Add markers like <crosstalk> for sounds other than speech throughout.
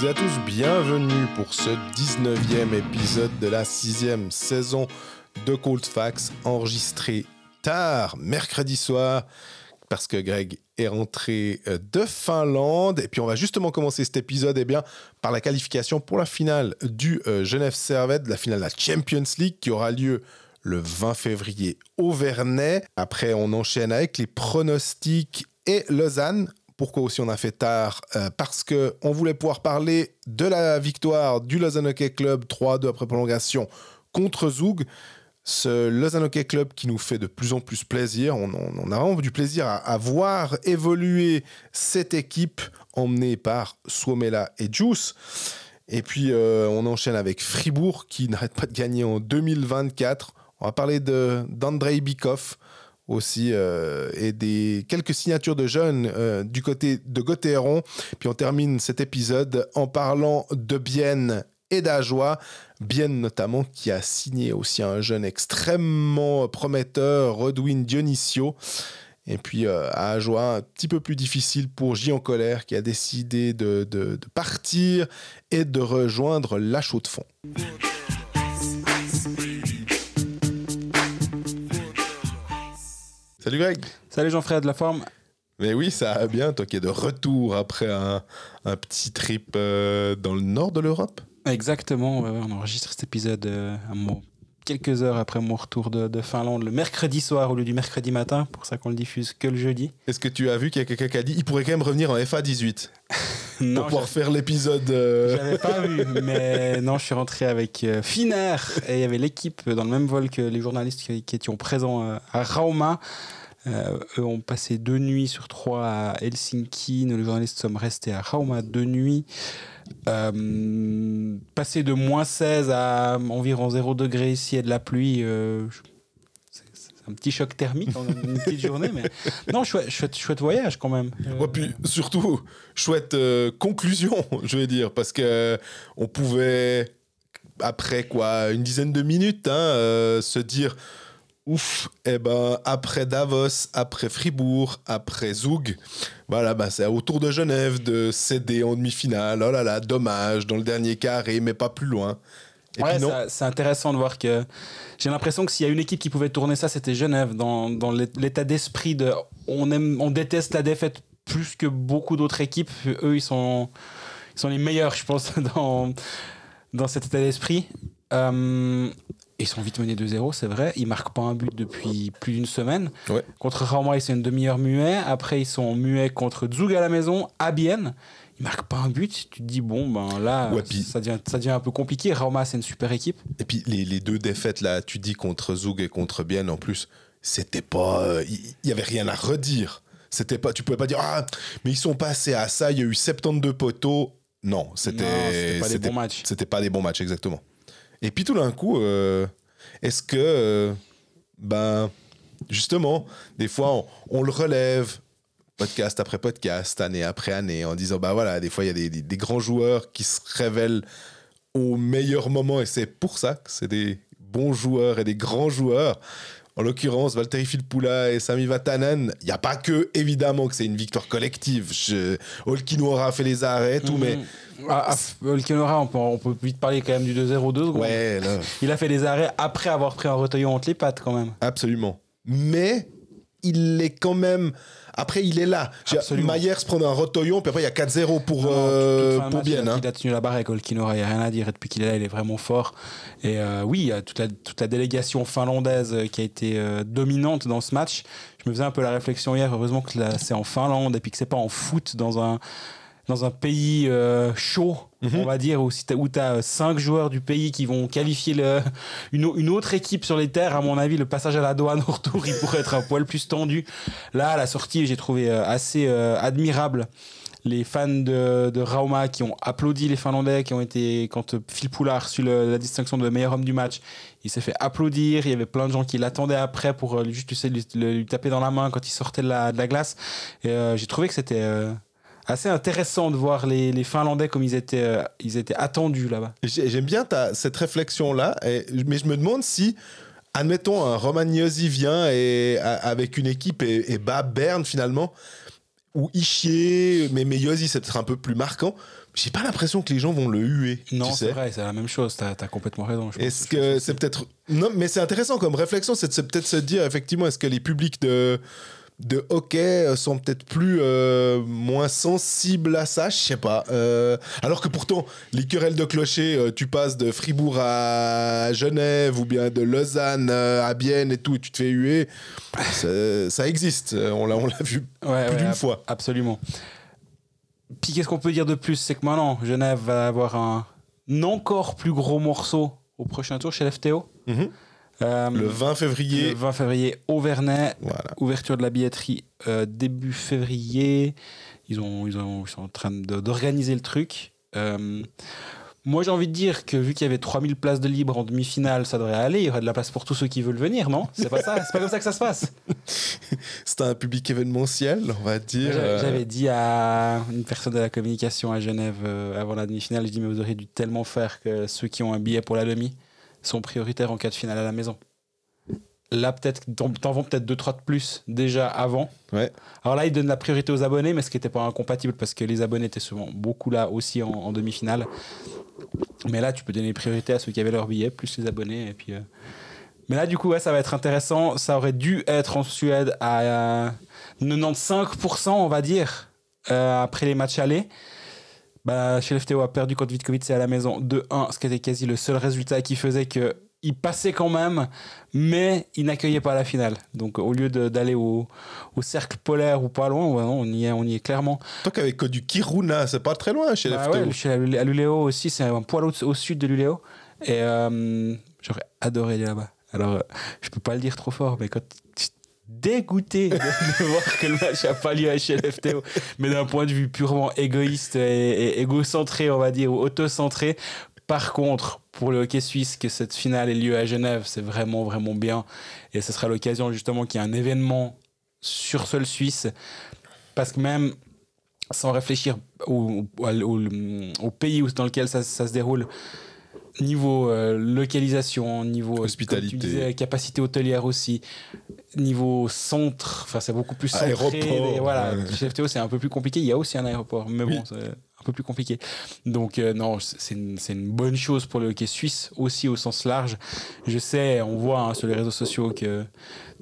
toutes et à tous, bienvenue pour ce 19e épisode de la sixième saison de Cold Facts, enregistré tard, mercredi soir, parce que Greg est rentré euh, de Finlande. Et puis on va justement commencer cet épisode eh bien, par la qualification pour la finale du euh, Genève Servette, la finale de la Champions League qui aura lieu le 20 février au Vernet. Après, on enchaîne avec les pronostics et Lausanne. Pourquoi aussi on a fait tard euh, Parce que on voulait pouvoir parler de la victoire du Lausanne Hockey Club 3-2 après prolongation contre Zoug. Ce Lausanne Hockey Club qui nous fait de plus en plus plaisir. On, a vraiment du plaisir à, voir évoluer cette équipe emmenée par Suomela et Juice. Et puis euh, on enchaîne avec Fribourg qui n'arrête pas de gagner en 2024. On va parler d'Andrei Bikov aussi euh, et des quelques signatures de jeunes euh, du côté de Gauthieron. Puis on termine cet épisode en parlant de Bienne et d'Ajoie. Bienne notamment qui a signé aussi un jeune extrêmement prometteur, Rodwin Dionisio. Et puis euh, à Ajoie, un petit peu plus difficile pour J en colère qui a décidé de, de- partir et de rejoindre la chaux de fond. Salut Greg Salut Jean-Fred, la forme? Mais oui, ça va bien, toi qui es de retour après un, un petit trip euh, dans le nord de l'Europe? Exactement, ouais, ouais, on enregistre cet épisode euh, quelques heures après mon retour de, de Finlande, le mercredi soir au lieu du mercredi matin, pour ça qu'on le diffuse que le jeudi. Est-ce que tu as vu qu'il y a quelqu'un qui a dit il pourrait quand même revenir en FA18 <laughs> Non, pour pouvoir faire l'épisode euh, j'avais pas vu, mais <laughs> non, je suis rentré avec euh, Finer et il y avait l'équipe dans le même vol que les journalistes qui, qui étaient présents à Rauma. Euh, eux ont passé deux nuits sur trois à Helsinki. Nous, les journalistes, sommes restés à Rauma deux nuits. Euh, passer de moins 16 à environ 0 degré ici et de la pluie, euh, c'est un petit choc thermique en une <laughs> petite journée. Mais non, chouette, chouette, chouette voyage quand même. Euh, Ouais, puis surtout, chouette euh, conclusion, <laughs> je vais dire, parce que on pouvait, après quoi, une dizaine de minutes, hein, euh, se dire ouf, eh ben, après Davos, après Fribourg, après Zoug, voilà, bah, c'est au tour de Genève de céder en demi-finale. Oh là là, dommage, dans le dernier carré, mais pas plus loin. Et Ouais, c'est intéressant de voir que j'ai l'impression que s'il y a une équipe qui pouvait tourner ça, c'était Genève, dans, dans l'é- l'état d'esprit de on, aime, on déteste la défaite plus que beaucoup d'autres équipes. Eux, ils sont, ils sont les meilleurs, je pense, <laughs> dans, dans cet état d'esprit. Euh, ils sont vite menés 2-0, c'est vrai. Ils marquent pas un but depuis plus d'une semaine. Ouais. Contre Rauma, ils sont une demi-heure muet. Après, ils sont muets contre Zug à la maison, à Bienne. Ils marquent pas un but. Tu te dis, bon, ben là, Ouais, puis- ça, devient, ça devient un peu compliqué. Rauma, c'est une super équipe. Et puis les, les deux défaites là, tu dis contre Zoug et contre Bienne en plus, c'était pas, euh, il y, y avait rien à redire. C'était pas, tu pouvais pas dire ah mais ils sont passés à ça, il y a eu 72 poteaux. Non, c'était pas des bons matchs. C'était pas des bons matchs exactement. Et puis tout d'un coup, euh, est-ce que euh, ben justement, des fois on, le relève podcast après podcast, année après année, en disant bah voilà, des fois il y a des grands joueurs qui se révèlent au meilleur moment et c'est pour ça que c'est des bons joueurs et des grands joueurs. En l'occurrence, Valtteri Filppula et Sami Vatanen, il n'y a pas que, évidemment, que c'est une victoire collective. Je... Olkino aura fait les arrêts, tout, mais... Ah, ah, Olkinora, on peut, on peut vite parler quand même du 2-0 2 secondes. Ouais, là, <laughs> Il a fait des arrêts après avoir pris un retaillon entre les pattes quand même. absolument. Mais il est quand même... Après, il est là. Maillers se prend un rotoyon, puis après, il y a 4-0 pour, Non, euh, toute pour match, bien. il a- hein. Il a tenu la barre avec Olkinora, il n'y a rien à dire. Et depuis qu'il est là, il est vraiment fort. Et euh, oui, il y a toute la, toute la délégation finlandaise euh, qui a été euh, dominante dans ce match. Je me faisais un peu la réflexion hier, heureusement que c'est en Finlande et puis que c'est pas en foot dans un, dans un pays euh, chaud, Mhm. on va dire, où, tu as cinq joueurs du pays qui vont qualifier le, une, au- une autre équipe sur les terres. À mon avis, le passage à la douane au retour, il pourrait être un poil plus tendu. Là, à la sortie, j'ai trouvé euh, assez euh, admirable les fans de, de Rauma qui ont applaudi les Finlandais, qui ont été, quand Phil Poula a reçu le- la distinction de meilleur homme du match, il s'est fait applaudir. Il y avait plein de gens qui l'attendaient après pour juste essayer de lui, taper dans la main quand il sortait de la, de la glace. Et euh, j'ai trouvé que c'était assez intéressant de voir les, les Finlandais comme ils étaient, euh, ils étaient attendus là-bas. J'ai- J'aime bien ta, cette réflexion-là, mais je me demande si, admettons, un Romagnosi vient et, a- avec une équipe et, et bat Berne finalement, ou Ischier, mais, mais Yossi c'est peut-être un peu plus marquant. j'ai pas l'impression que les gens vont le huer. Non, c'est vrai, c'est la même chose. T'as as complètement raison. Est-ce que c'est peut-être. Non, mais c'est intéressant comme réflexion, c'est peut-être se dire, effectivement, est-ce que les publics de, de hockey sont peut-être plus. euh, moins sensibles à ça Je sais pas. Euh, alors que pourtant, les querelles de clocher, euh, tu passes de Fribourg à Genève ou bien de Lausanne euh, à Bienne et tout, et tu te fais huer. Ça, ça existe. Euh, On l'a on l'a vu Ouais, plus ouais, d'une ab- fois. Absolument. Puis qu'est-ce qu'on peut dire de plus? C'est que maintenant, Genève va avoir un encore plus gros morceau au prochain tour chez l'FTO. Mhm. Euh, Le 20 février. le 20 février au Vernet. Voilà. Ouverture de la billetterie euh, début février. Ils, ont, ils, ont, ils sont en train d'organiser le truc. Euh, moi, j'ai envie de dire que vu qu'il y avait 3000 places de libre en demi-finale, ça devrait aller. Il y aurait de la place pour tous ceux qui veulent venir, non? C'est pas ça C'est pas comme ça que ça se passe <laughs> C'est un public événementiel, on va dire. J'avais j'avais dit à une personne de la communication à Genève euh, avant la demi-finale, je dis mais vous auriez dû tellement faire que ceux qui ont un billet pour la demi sont prioritaires en cas de finale à la maison. Là, peut-être, t'en vends peut-être 2-3 de plus déjà avant. Ouais. Alors là, ils donnent la priorité aux abonnés, mais ce qui n'était pas incompatible parce que les abonnés étaient souvent beaucoup là aussi en, en demi-finale. Mais là, tu peux donner priorité à ceux qui avaient leur billet, plus les abonnés. Et puis, euh, Mais là, du coup, ouais, ça va être intéressant. Ça aurait dû être en Suède à euh, 95%, on va dire, euh, après les matchs allés. Bah, chez l'FTO a perdu contre Vitkovic à la maison 2-1, ce qui était quasi le seul résultat qui faisait que il passait quand même, mais il n'accueillait pas la finale. Donc au lieu d'aller au, au cercle polaire ou pas loin, on, y est, on y est clairement. Toi qui avais connu Kiruna, c'est pas très loin chez Bah l'FTO. ouais, chez Luléo aussi, c'est un poil au, au sud de Luléo. Et euh, j'aurais adoré aller là-bas. Alors, euh, je peux pas le dire trop fort, mais quand dégoûté de, de voir que le match n'a pas lieu à chez l'FTO, mais d'un point de vue purement égoïste et, et égocentré, on va dire, ou autocentré. Par contre, pour le hockey suisse, que cette finale ait lieu à Genève, c'est vraiment, vraiment bien. Et ce sera l'occasion justement qu'il y ait un événement sur sol suisse. Parce que même sans réfléchir au, au- au- au pays dans lequel ça, ça se déroule, niveau euh, localisation, niveau disais, capacité hôtelière aussi, niveau centre, enfin c'est beaucoup plus centré. Aéroport, et voilà, ouais. chez FTO c'est un peu plus compliqué. Il y a aussi un aéroport, mais Oui. bon, c'est un peu plus compliqué. Donc euh, non, c'est une, c'est une bonne chose pour le hockey suisse aussi au sens large. Je sais, on voit hein, sur les réseaux sociaux que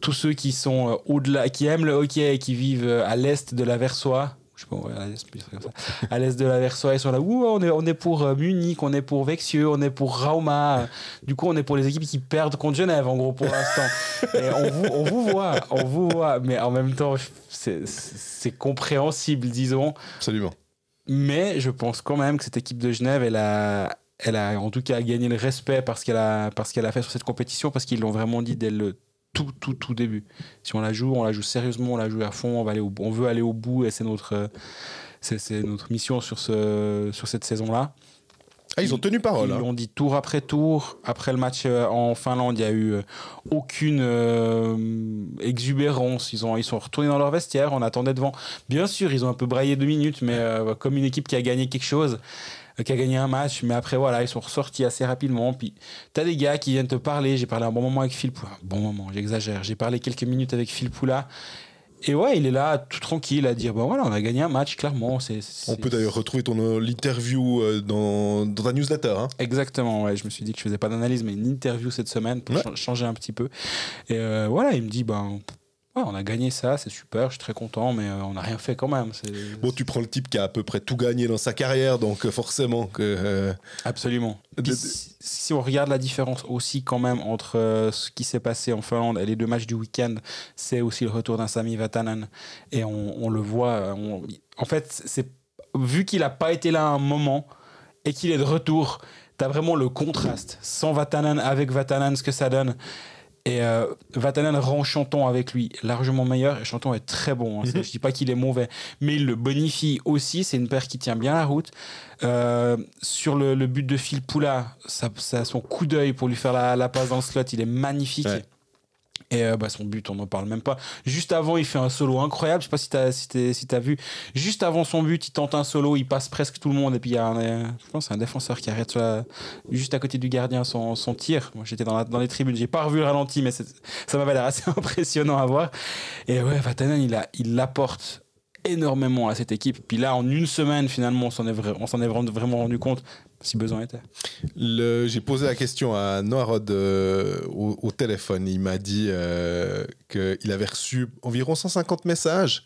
tous ceux qui sont euh, au-delà, qui aiment le hockey et qui vivent euh, à l'est de la Versoix, je sais pas, ouais, à l'est, plus comme ça. À l'est de la Versoix, ils sont là. Ouh, on est, on est pour euh, Munich, on est pour Vexieux, on est pour Rauma. Du coup, on est pour les équipes qui perdent contre Genève, en gros, pour l'instant. On vous, on vous voit, on vous voit, mais en même temps, c'est, c'est compréhensible, disons. Absolument. Mais je pense quand même que cette équipe de Genève, elle a, elle a en tout cas gagné le respect parce qu'elle a, parce qu'elle a fait sur cette compétition, parce qu'ils l'ont vraiment dit dès le tout, tout, tout début. Si on la joue, on la joue sérieusement, on la joue à fond, on, va aller au, on veut aller au bout et c'est notre, euh, c'est, notre mission sur, ce, sur cette saison-là. Ah, ils ont tenu parole. Ils hein. l'ont dit tour après tour. Après le match euh, en Finlande, il n'y a eu euh, aucune euh, exubérance. Ils, ont, ils sont retournés dans leur vestiaire. On attendait devant. Bien sûr, ils ont un peu braillé deux minutes, mais euh, comme une équipe qui a gagné quelque chose, qui a gagné un match. Mais après, voilà, ils sont ressortis assez rapidement. Puis, tu as des gars qui viennent te parler. J'ai parlé un bon moment avec Phil Poula. Bon moment, j'exagère. J'ai parlé quelques minutes avec Phil Poula. Et ouais, il est là, tout tranquille, à dire, bon voilà, on a gagné un match, clairement. C'est, On peut d'ailleurs retrouver ton euh, l'interview euh, dans, dans ta newsletter. Hein. Exactement, ouais. Je me suis dit que je faisais pas d'analyse, mais une interview cette semaine pour Ouais. changer un petit peu. Et euh, voilà, il me dit, ben, ouais, on a gagné ça, c'est super, je suis très content, mais euh, on n'a rien fait quand même. C'est... Bon, tu prends le type qui a à peu près tout gagné dans sa carrière, donc euh, forcément que. euh, Absolument. Puis si, on regarde la différence aussi quand même entre euh, ce qui s'est passé en Finlande et les deux matchs du week-end, c'est aussi le retour d'un Sami Vatanen. Et on, on le voit. on- en fait, c'est vu qu'il n'a pas été là à un moment et qu'il est de retour, tu as vraiment le contraste. Sans Vatanen, avec Vatanen, ce que ça donne. Et euh, Vatanen rend Chanton avec lui largement meilleur. Et Chanton est très bon. hein. C'est- Je dis pas qu'il est mauvais, mais il le bonifie aussi. C'est une paire qui tient bien la route. Euh, sur le, le but de Phil Poula, ça, ça- son coup d'œil pour lui faire la, la passe dans le slot, il est magnifique. Ouais. Et euh, bah, son but, on n'en parle même pas. Juste avant, il fait un solo incroyable. Je sais pas si tu as, si t'es- si t'as vu. Juste avant son but, il tente un solo, il passe presque tout le monde. Et puis il y a un, euh, je pense, un défenseur qui arrête la- juste à côté du gardien son, son tir. Moi, j'étais dans, dans les tribunes. J'ai pas revu le ralenti, mais ça m'avait l'air assez <laughs> impressionnant à voir. Et ouais, Vatanen, il, a, il l'apporte énormément à cette équipe. Puis là, en une semaine, finalement, on s'en est, est vraiment rendu compte, si besoin était. J'ai posé la question à Noah Rod euh, au, téléphone. Il m'a dit euh, qu'il avait reçu environ 150 messages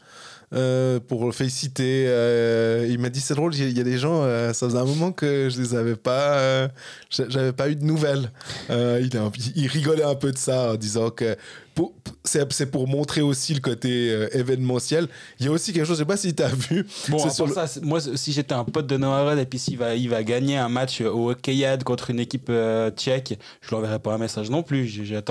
euh, pour le féliciter. Euh, il m'a dit c'est drôle, il y a- des gens, ça faisait un moment que je les avais pas, j'a- j'avais pas eu de nouvelles. Il, rigolait un peu de ça en disant que c'est c'est pour montrer aussi le côté euh, événementiel. Il y a aussi quelque chose, je sais pas si tu as vu. Bon, sur le- ça, moi, si j'étais un pote de Noah et puis s'il va, il va gagner un match au Hockeyad contre une équipe euh, tchèque, je lui enverrai pas un message non plus.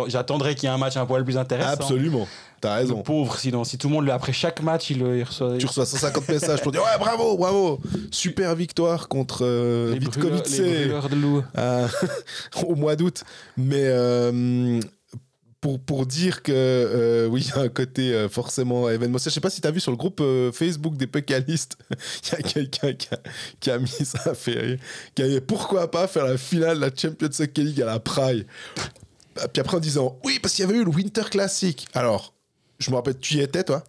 J'attendrai qu'il y ait un match un poil plus intéressant. Absolument, tu as Le raison. pauvre, sinon, si tout le monde, après chaque match, il, il reçoit. Tu reçois 150 messages pour dire ouais bravo bravo super victoire contre euh, brûleurs de loup. euh, <laughs> au mois d'août mais pour, pour dire que euh, oui il y a un côté euh, forcément événementiel je sais pas si tu as vu sur le groupe euh, Facebook des pécalistes <laughs> il y a quelqu'un qui a, qui a mis ça a fait rire qui a dit pourquoi pas faire la finale de la Champions Hockey League à la Praille? Puis après en disant oui parce qu'il y avait eu le Winter Classic alors je me rappelle tu y étais toi?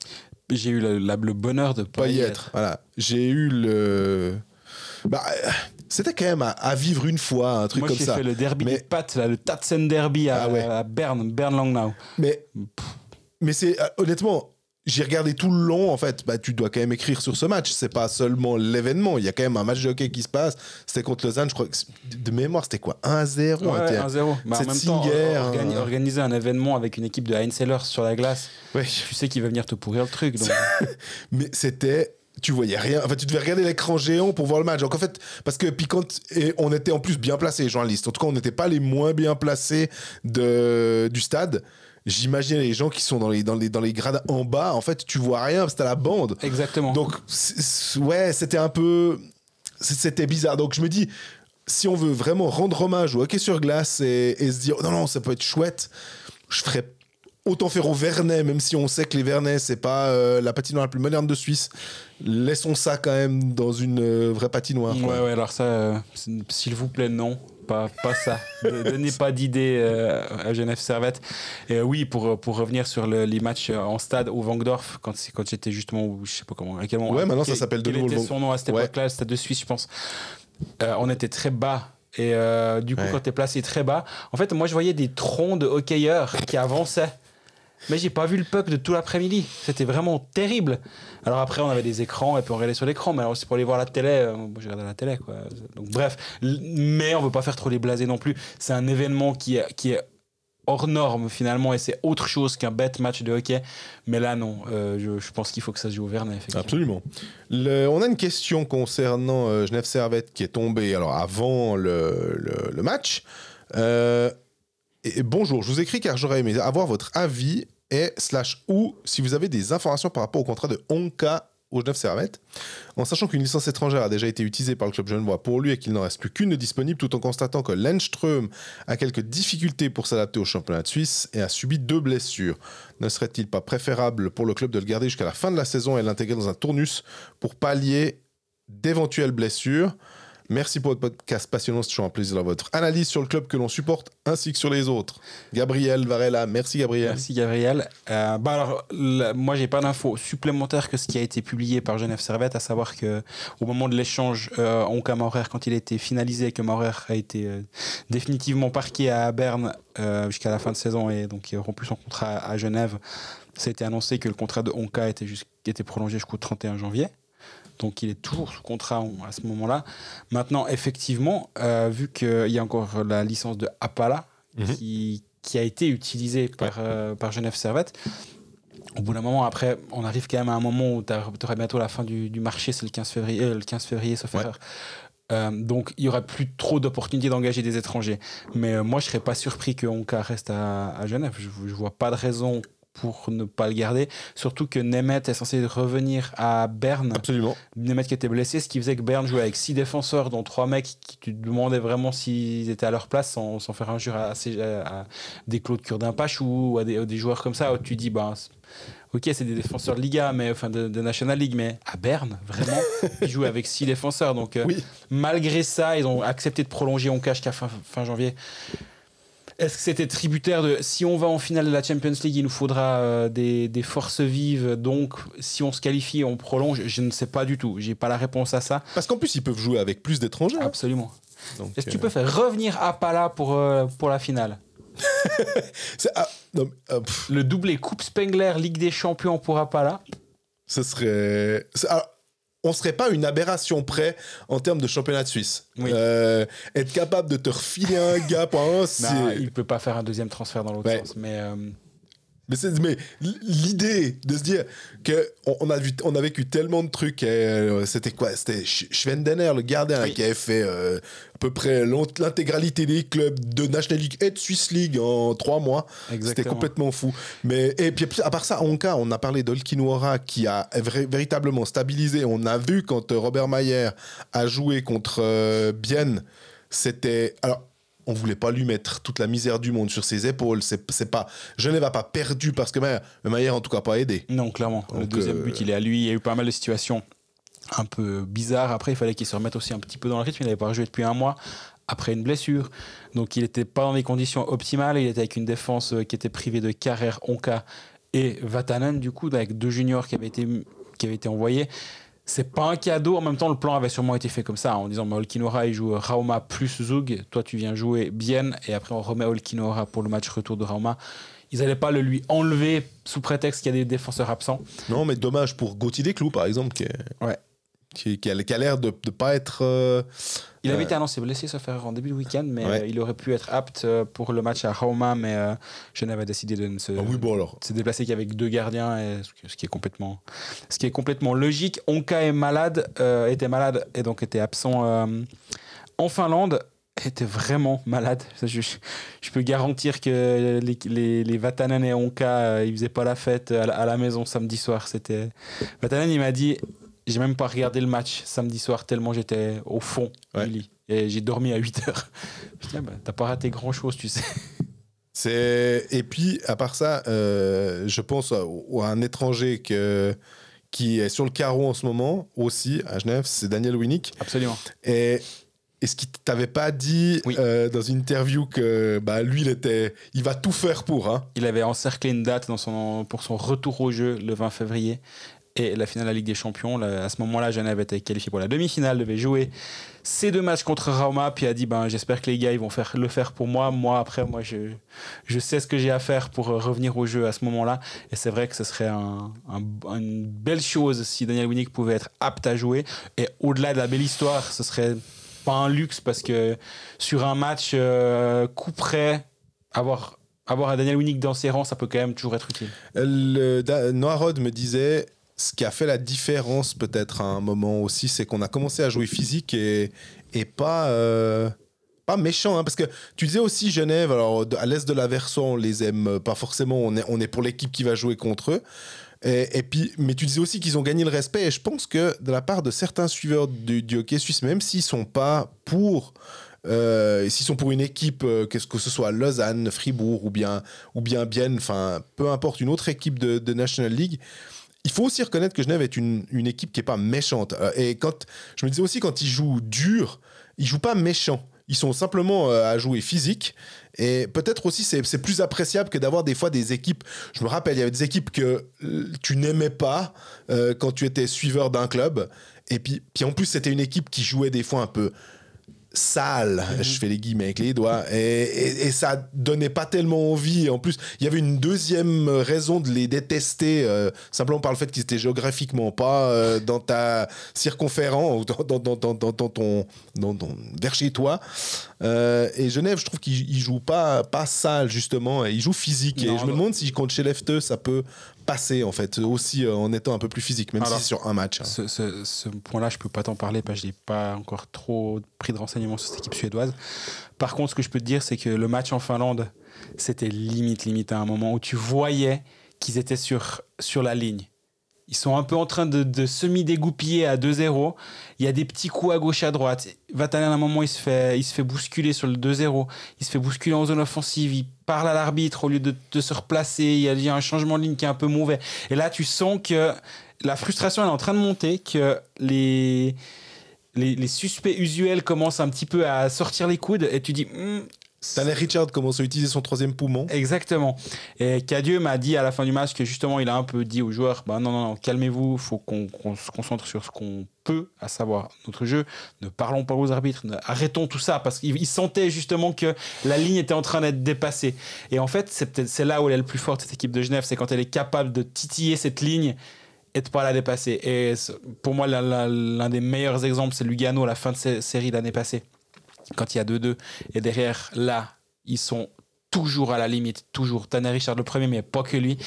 J'ai eu le, le bonheur de pas y être. Voilà. J'ai eu le. Bah, c'était quand même à, à vivre une fois, un truc Moi, comme j'ai ça. fait le derby Mais- des pattes, là, le Tatsen Derby à, Ah ouais. à Berne, Berne Langnau. Mais, mais c'est euh, honnêtement, j'ai regardé tout le long. En fait, bah, tu dois quand même écrire sur ce match. C'est pas seulement l'événement. Il y a quand même un match de hockey qui se passe. C'était contre Lausanne, je crois que de mémoire, c'était quoi? 1 à 0 Ouais, C'était- 1-0. Mais en même temps, organi- hein. organiser un événement avec une équipe de Heinz Sellers sur la glace, Ouais. tu sais qu'il va venir te pourrir le truc. Donc, <laughs> Mais c'était. Tu voyais rien. Enfin, tu devais regarder l'écran géant pour voir le match. Donc, en fait, parce que puis quand et on était en plus bien placés, les journalistes. En tout cas, on n'était pas les moins bien placés de, du stade. J'imaginais les gens qui sont dans les, dans, les, dans les grades en bas. En fait, tu vois rien parce que t'as la bande. exactement. Donc, ouais, c'était un peu. C'était bizarre. Donc, je me dis, si on veut vraiment rendre hommage au hockey sur glace et, et se dire, non, non, ça peut être chouette, je ferais autant faire au Vernet, même si on sait que les Vernets, c'est pas euh, la patinoire la plus moderne de Suisse. Laissons ça quand même dans une euh, vraie patinoire. quoi. Ouais, ouais, alors ça, euh, s'il vous plaît, non. Pas, pas ça. <laughs> Ne- Donnez pas d'idée euh, à Genève Servette. Et oui, pour, pour revenir sur le- les matchs en stade au Vangdorf, quand, quand j'étais justement, je sais pas comment, à quel moment. Ouais, maintenant, ça quel- s'appelle de quel nouveau le était son nom à cette Ouais. époque-là, le stade de Suisse, je pense. On était très bas. Et euh, du coup, Ouais. quand t'es placé très bas, en fait, moi, je voyais des troncs de hockeyeurs qui avançaient. Mais j'ai pas vu le puck de tout l'après-midi. C'était vraiment terrible. Alors après, on avait des écrans et puis on regardait sur l'écran. Mais alors, c'est pour aller voir la télé. euh, moi, j'ai regardé la télé, quoi. Donc, bref. Mais on veut pas faire trop les blasés non plus. C'est un événement qui est, qui est hors norme, finalement. Et c'est autre chose qu'un bête match de hockey. Mais là, non. Euh, je, pense qu'il faut que ça se joue au Vernet. Absolument. On a une question concernant euh, Genève Servette qui est tombée alors avant le, le- match. Et- bonjour, je vous écris car j'aurais aimé avoir votre avis et ou si vous avez des informations par rapport au contrat de Onka au Genève Servette, en sachant qu'une licence étrangère a déjà été utilisée par le club genevois pour lui et qu'il n'en reste plus qu'une disponible, tout en constatant que Lenström a quelques difficultés pour s'adapter au championnat de Suisse et a subi deux blessures. Ne serait-il pas préférable pour le club de le garder jusqu'à la fin de la saison et l'intégrer dans un tournus pour pallier d'éventuelles blessures? Merci pour votre podcast passionnant, c'est toujours un plaisir votre analyse sur le club que l'on supporte ainsi que sur les autres. Gabriel Varela, merci Gabriel. Merci Gabriel. Euh, bah alors, moi j'ai pas d'infos supplémentaires que ce qui a été publié par Genève Servette, à savoir que au moment de l'échange, euh, Onka Maurer, quand il a été finalisé et que Maurer a été euh, définitivement parqué à Berne euh, jusqu'à la fin de saison et donc il rompu son contrat à Genève, ça a été annoncé que le contrat de Onka était, était prolongé jusqu'au 31 janvier. Donc il est toujours sous contrat à ce moment-là. Maintenant, effectivement, euh, vu qu'il y a encore la licence de Apala Mhm. qui, qui a été utilisée par, euh, par Genève Servette, au bout d'un moment, après, on arrive quand même à un moment où tu auras bientôt la fin du, du marché, c'est le 15 février, euh, le 15 février sauf Ouais. erreur. Euh, donc il y aura plus trop d'opportunités d'engager des étrangers. Mais euh, moi, je serais pas surpris que Onka reste à, à Genève. Je, je vois pas de raison pour ne pas le garder. Surtout que Nemeth est censé revenir à Berne. Absolument. Nemeth qui était blessé, ce qui faisait que Berne jouait avec six défenseurs, dont trois mecs qui tu te demandais vraiment s'ils étaient à leur place sans, sans faire injure à, ces- à- à des Claude Curdimpache ou à des, à des joueurs comme ça où tu dis, ben, ok, c'est des défenseurs de Liga, mais, enfin de, de National League, mais à Berne, vraiment, <laughs> ils jouent avec six défenseurs. Donc, euh, malgré ça, ils ont accepté de prolonger Onka jusqu'à fin, fin janvier. Est-ce que c'était tributaire de si on va en finale de la Champions League, il nous faudra euh, des, des forces vives, donc si on se qualifie, on prolonge Je ne sais pas du tout. J'ai pas la réponse à ça. Parce qu'en plus, ils peuvent jouer avec plus d'étrangers. hein. Absolument. Est-ce que tu euh, peux faire revenir Apala pour, euh, pour la finale? <laughs> Ah, non, Le doublé Coupe Spengler, Ligue des Champions pour Apala ce serait. alors, on serait pas une aberration près en termes de championnat de Suisse. Oui. Euh, être capable de te refiler un un, c'est. Non, il peut pas faire un deuxième transfert dans l'autre Ouais. sens. Mais euh, Mais, mais l'idée de se dire que on, a vu, on a vécu tellement de trucs. euh, C'était quoi C'était Sch- Schwendener, le gardien, Oui. qui avait fait euh, à peu près l'intégralité des clubs de National League et de Swiss League en trois mois. C'était complètement fou. Mais et puis à part ça, Onka, on a parlé d'Olkinwara qui a véritablement stabilisé. On a vu quand euh, Robert Mayer a joué contre euh, Bienne, c'était alors. On voulait pas lui mettre toute la misère du monde sur ses épaules. C'est pas Genève a pas perdu parce que Mayer, mais en tout cas pas aidé. Non, clairement. le deuxième euh, but, il est à lui. Il y a eu pas mal de situations un peu bizarres. Après, il fallait qu'il se remette aussi un petit peu dans le rythme. Il n'avait pas joué depuis un mois après une blessure. Donc, il n'était pas dans des conditions optimales. Il était avec une défense euh, qui était privée de Carrère, Onka et Vatanen, du coup, avec deux juniors qui avaient été, qui avaient été envoyés. C'est pas un cadeau. En même temps, le plan avait sûrement été fait comme ça, en disant Olkinora, il joue Rauma plus Zug. Toi, tu viens jouer Bien. Et après, on remet Olkinora pour le match retour de Rauma. Ils n'allaient pas le lui enlever sous prétexte qu'il y a des défenseurs absents. Non, mais dommage pour Gauthier Desclous par exemple, qui, est- Ouais. qui, qui a, qui a l'air de ne pas être. euh, Il avait Ouais. été annoncé blessé, sauf erreur, en début de week-end, mais Ouais. euh, il aurait pu être apte euh, pour le match à Rauma, mais euh, Genève a décidé de ne se, Ah oui, bon alors. de se déplacer qu'avec deux gardiens, et ce qui- est complètement, ce qui est complètement logique. Onka est malade, euh, était malade et donc était absent euh, en Finlande. Était vraiment malade. Je, je peux garantir que les, les, les Vatanen et Onka, euh, ils faisaient pas la fête à la, à la maison samedi soir. C'était Vatanen, il m'a dit, j'ai même pas regardé le match samedi soir tellement j'étais au fond Ouais. du lit et j'ai dormi à 8 heures. <laughs> Dis, ah bah, t'as pas raté grand chose, tu sais. C'est et puis à part ça, euh, je pense à, à un étranger que qui est sur le carreau en ce moment aussi à Genève, c'est Daniel Winnick. Absolument. Et est-ce qu'il t'avait pas dit Oui. euh, dans une interview que bah lui il était, il va tout faire pour hein Il avait encerclé une date dans son, pour son retour au jeu le 20 février. Et la finale de la Ligue des Champions, à ce moment-là, Genève était qualifié pour la demi-finale, devait jouer ces deux matchs contre Rauma, puis a dit ben, j'espère que les gars ils vont faire, le faire pour moi. Moi, après, moi, je, je sais ce que j'ai à faire pour euh, revenir au jeu à ce moment-là. Et c'est vrai que ce serait un- un- une belle chose si Daniel Winnick pouvait être apte à jouer. Et au-delà de la belle histoire, ce serait pas un luxe parce que sur un match euh, coup près, avoir, avoir un Daniel Winnick dans ses rangs, ça peut quand même toujours être utile. Le, da- Noah Rod me disait ce qui a fait la différence peut-être à un moment aussi, c'est qu'on a commencé à jouer physique et, pas, euh, pas méchant. hein, parce que tu disais aussi Genève, alors à l'est de la Verson, on les aime pas forcément, on est, on est pour l'équipe qui va jouer contre eux. Et, puis, mais tu disais aussi qu'ils ont gagné le respect. Et je pense que de la part de certains suiveurs du, hockey suisse, même s'ils sont pas pour, euh, s'ils sont pour une équipe, euh, que ce soit Lausanne, Fribourg ou bien ou bien Bienne, enfin peu importe une autre équipe de National League. Il faut aussi reconnaître que Genève est une, équipe qui est pas méchante. Euh, Et quand je me disais aussi quand ils jouent dur, ils jouent pas méchant. Ils sont simplement euh, à jouer physique. Et peut-être aussi, c'est plus appréciable que d'avoir des fois des équipes. Je me rappelle, il y avait des équipes que euh, tu n'aimais pas quand tu étais suiveur d'un club. Et puis, puis en plus, c'était une équipe qui jouait des fois un peu sale, je fais les guillemets avec les doigts, et, et- et ça donnait pas tellement envie. En plus, il y avait une deuxième raison de les détester, euh, simplement par le fait qu'ils étaient géographiquement pas euh, dans ta circonférence ou dans, dans, dans, ton, vers chez toi. Euh, et Genève, je trouve qu'ils ils jouent pas, pas sale, justement, et ils jouent physique. Non, et je me demande si contre chez Lefteux, ça peut passer, en fait, aussi euh, en étant un peu plus physique, même Alors, si c'est sur un match. hein. Ce, ce- ce point-là, je peux pas t'en parler parce que je n'ai pas encore trop pris de renseignements sur cette équipe suédoise. Par contre, ce que je peux te dire, c'est que le match en Finlande, c'était limite, limite à un moment où tu voyais qu'ils étaient sur, sur la ligne. Ils sont un peu en train de, semi-dégoupiller à 2-0. Il y a des petits coups à gauche, à droite. Vatanen, à un moment, il se fait, bousculer sur le 2-0. Il se fait bousculer en zone offensive. Il parle à l'arbitre au lieu de, se replacer. Il y, a, un changement de ligne qui est un peu mauvais. Et là, tu sens que la frustration elle est en train de monter, que les, les, les suspects usuels commencent un petit peu à sortir les coudes. Et tu dis, Tanner Richard commence à utiliser son troisième poumon. Exactement. Et Cadieux m'a dit à la fin du match que justement, il a un peu dit aux joueurs bah non, non, non, calmez-vous, faut qu'on se concentre sur ce qu'on peut, à savoir notre jeu. Ne parlons pas aux arbitres, arrêtons tout ça, parce qu'il sentait justement que la ligne était en train d'être dépassée. Et en fait, c'est là où elle est le plus forte, cette équipe de Genève, c'est quand elle est capable de titiller cette ligne et de pas la dépasser. Et pour moi, l'un des meilleurs exemples, c'est Lugano à la fin de série l'année passée quand il y a 2-2. Et derrière, là, ils sont toujours à la limite, toujours. Tanner Richard le premier, mais pas que lui.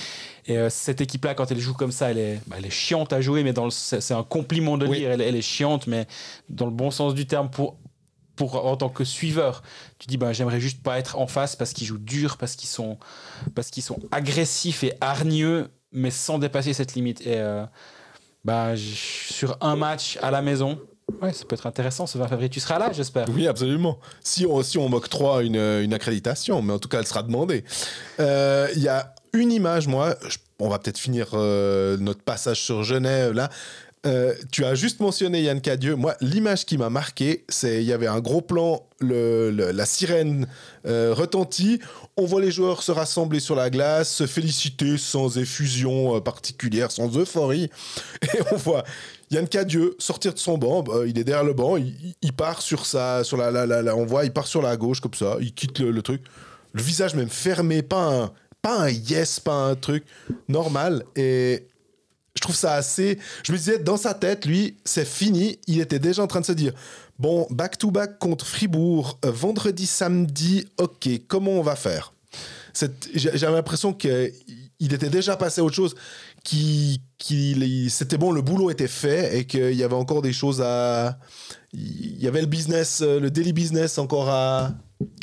Et euh, cette équipe-là, quand elle joue comme ça, elle est, bah, elle est chiante à jouer, mais dans c'est un compliment de dire. Elle, elle, est chiante, mais dans le bon sens du terme pour. Pour, en tant que suiveur, tu dis bah, j'aimerais juste pas être en face parce qu'ils jouent dur, parce qu'ils sont, parce qu'ils sont agressifs et hargneux, mais sans dépasser cette limite. Et euh, bah, sur un match à la maison, Ouais, ça peut être intéressant ce 20 février. Tu seras là, j'espère. Oui, absolument. Si on, si on m'octroie une, une accréditation, mais en tout cas, elle sera demandée. Euh, il y a une image, moi, on va peut-être finir euh, notre passage sur Genève là. Euh, tu as juste mentionné Yann Cadieux. Moi, l'image qui m'a marqué, c'est il y avait un gros plan, le, la sirène retentit. On voit les joueurs se rassembler sur la glace, se féliciter sans effusion particulière, sans euphorie. <laughs> Et on voit Yann Cadieux sortir de son banc, il est derrière le banc, il, part sur sa, sur la, la, on il part sur la gauche comme ça, il quitte le, truc, le visage même fermé, pas un, pas un yes, pas un truc normal et je trouve ça assez. Je me disais dans sa tête, lui, c'est fini, il était déjà en train de se dire. Bon, back to back contre Fribourg, euh, vendredi, samedi, ok, comment on va faire? J'avais l'impression qu'il était déjà passé à autre chose qui, qui c'était bon, le boulot était fait et qu'il y avait encore des choses à. Il y avait le business, euh, le daily business encore à.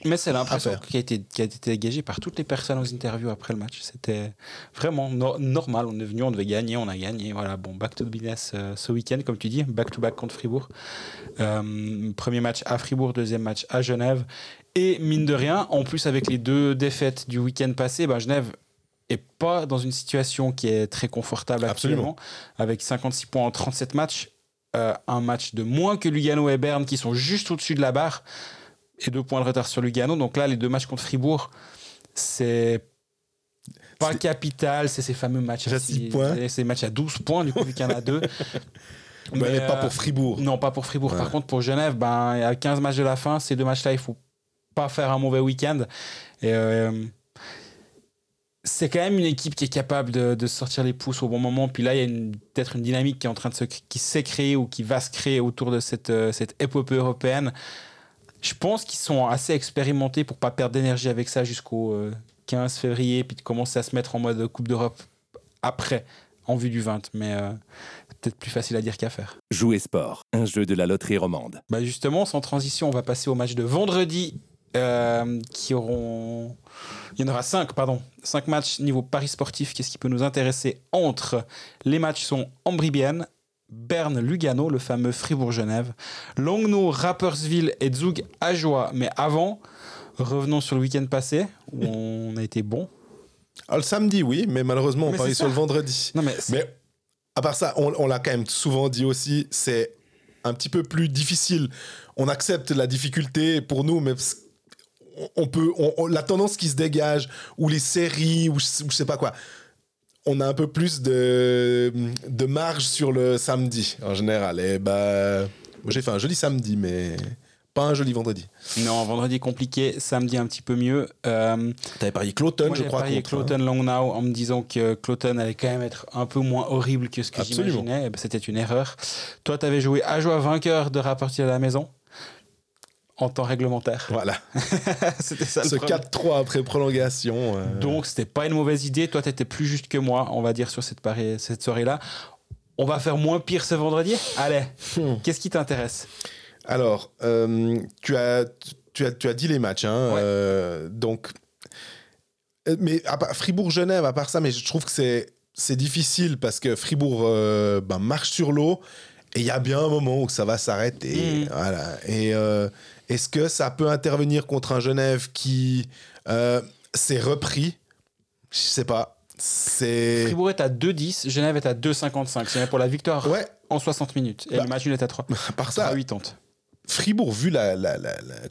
Mais c'est l'impression qui a, été, qui a été dégagée par toutes les personnes aux interviews après le match. C'était vraiment normal. On est venu, on devait gagner, on a gagné. Voilà, bon, back to the business euh, ce week-end, comme tu dis, back to back contre Fribourg. Euh, premier match à Fribourg, deuxième match à Genève. Et mine de rien, en plus avec les deux défaites du week-end passé, ben Genève et pas dans une situation qui est très confortable actuellement, avec 56 points en 37 matchs, euh, un match de moins que Lugano et Berne qui sont juste au-dessus de la barre, et deux points de retard sur Lugano. Donc là, les deux matchs contre Fribourg, c'est pas capital, c'est ces fameux matchs à 6 points. Ces matchs à 12 points, du coup, vu qu'il y en a deux. <laughs> Mais, pas pour Fribourg. Non, pas pour Fribourg. Par contre, pour Genève, ben, il y a 15 matchs de la fin. Ces deux matchs-là, il faut pas faire un mauvais week-end. Et euh, c'est quand même une équipe qui est capable de, sortir les pouces au bon moment. Puis là, il y a peut-être une dynamique qui est en train de se qui s'est créée ou qui va se créer autour de cette, euh, cette épopée européenne. Je pense qu'ils sont assez expérimentés pour pas perdre d'énergie avec ça jusqu'au 15 euh, février, puis de commencer à se mettre en mode Coupe d'Europe après, en vue du 20. Mais euh, peut-être plus facile à dire qu'à faire. Jouer sport, un jeu de la loterie romande. Bah justement, sans transition, on va passer au match de vendredi qui auront il y en aura 5, pardon. 5 matchs niveau Paris sportif. Qu'est-ce qui peut nous intéresser entre Les matchs sont Berne, Lugano, le fameux Fribourg-Genève, Longno, Rappersville et Zug Ajoie. Mais avant, revenons sur le week-end passé où <laughs> on a été bon. Ah, le samedi, oui, mais malheureusement, on parie sur le vendredi. Non, mais, mais à part ça, on, on l'a quand même souvent dit aussi, c'est un petit peu plus difficile. On accepte la difficulté pour nous, mais on peut, la tendance qui se dégage, ou les séries, ou je, sais pas quoi, on a un peu plus de, de marge sur le samedi en général. Et bah, j'ai fait un joli samedi, mais pas un joli vendredi. Non, vendredi compliqué, samedi un petit peu mieux. Euh, T'avais parié Cloton, je crois. J'ai parié Cloton hein. Long Now en me disant que Cloton allait quand même être un peu moins horrible que ce que j'imaginais. Eh ben, c'était une erreur. Toi, t'avais joué à joie vainqueur de rapporter à la maison en temps réglementaire. Voilà. <laughs> c'était ça. Ce 4-3 après prolongation. Euh. Donc, c'était pas une mauvaise idée. Toi, tu étais plus juste que moi, on va dire, sur cette, cette soirée-là. On va faire moins pire ce vendredi? Allez, hmm. qu'est-ce qui t'intéresse? Alors, euh, tu, as, tu, as, tu as dit les matchs. Hein, euh, donc, mais Fribourg-Genève, à part ça, mais je trouve que c'est, c'est difficile parce que Fribourg ben, marche sur l'eau. Et il y a bien un moment où ça va s'arrêter. Hmm. Voilà. Et, est-ce que ça peut intervenir contre un Genève qui euh, s'est repris? Je sais pas. C'est... Fribourg est à 2-10, Genève est à 2,55. C'est pour la victoire ouais. en 60 minutes. Et bah, le match est à 3. <laughs> Par ça, à 80. Fribourg, vu la, la,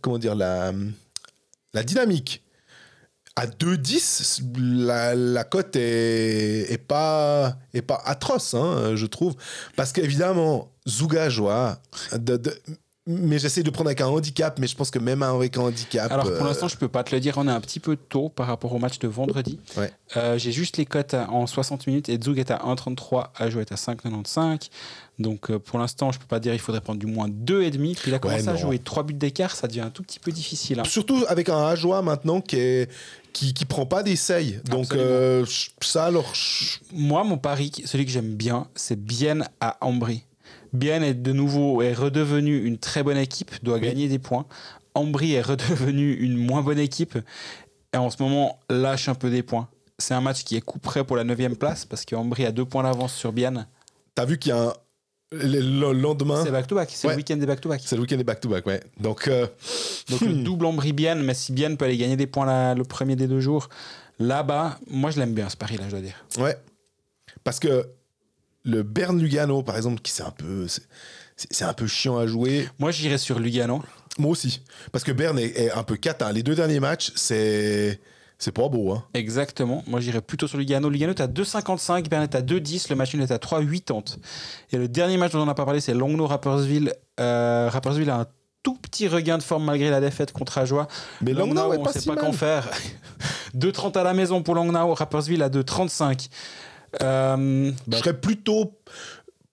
comment dire, la, la dynamique. À 2-10, la, la cote est, est, pas, est pas atroce, hein, je trouve. Parce qu'évidemment, Zouga joie. De, de, mais j'essaie de prendre avec un handicap, mais je pense que même avec un handicap. Alors pour euh, l'instant, je peux pas te le dire, on est un petit peu tôt par rapport au match de vendredi. Ouais. Euh, J'ai juste les cotes en 60 minutes et Zug est à 1,33, Ajo est à 5,95. Donc euh, pour l'instant, je peux pas dire il faudrait prendre du moins 2,5. Puis là, commencer à non. jouer 3 buts d'écart, ça devient un tout petit peu difficile. hein. Surtout avec un Ajoie maintenant qui est qui, qui prend pas d'essai. Donc euh, ça alors Moi, mon pari, celui que j'aime bien, c'est Bienne à Ambry. Bienne est de nouveau est redevenu une très bonne équipe, doit Oui. gagner des points. Ambry est redevenu une moins bonne équipe et en ce moment lâche un peu des points. C'est un match qui est coup près pour la 9 place parce que Ambry a deux points d'avance sur Bienne. t'as vu qu'il y a un le, le lendemain C'est back-to-back, c'est Ouais. le week-end des back-to-back. c'est le week-end des back-to-back ouais. Donc euh, Donc le <laughs> double Ambry-Bienne, mais si Bienne peut aller gagner des points la- le premier des deux jours, là-bas, moi je l'aime bien ce pari-là, je dois dire. ouais. Parce que le Bern Lugano par exemple qui c'est un peu c'est- un peu chiant à jouer. Moi j'irais sur Lugano. Moi aussi parce que Bern est, est un peu catin. Les deux derniers matchs, c'est c'est pas beau hein. Exactement. Moi, j'irais plutôt sur Lugano. Lugano est à 2,55, Bern est à 2,10, le match nul est à 3,80. Et le dernier match dont on n'a pas parlé, c'est Longno-Rappersville. Euh, Rappersville a un tout petit regain de forme malgré la défaite contre Ajoie. Mais Langnau on pas sait si pas qu'en faire. <laughs> 2,30 à la maison pour Langnau, Rappersville à 2,35. Euh, Je serais plutôt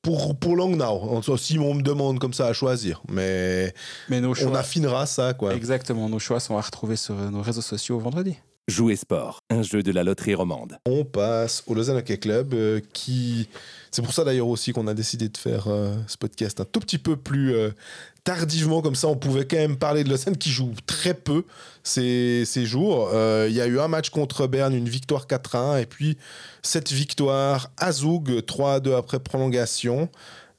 pour, pour Langnau, en soi, si on me demande comme ça à choisir. Mais mais nos on affinera ça, quoi. exactement, nos choix sont à retrouver sur nos réseaux sociaux vendredi. Jouer sport, un jeu de la loterie romande. On passe au Lausanne Hockey Club, euh, qui... C'est pour ça d'ailleurs aussi qu'on a décidé de faire euh, ce podcast un tout petit peu plus euh, tardivement, comme ça on pouvait quand même parler de Lausanne qui joue très peu ces, ces jours. Euh, Il y a eu un match contre Berne, une victoire 4-1, et puis cette victoire à Zoug, 3-2 après prolongation.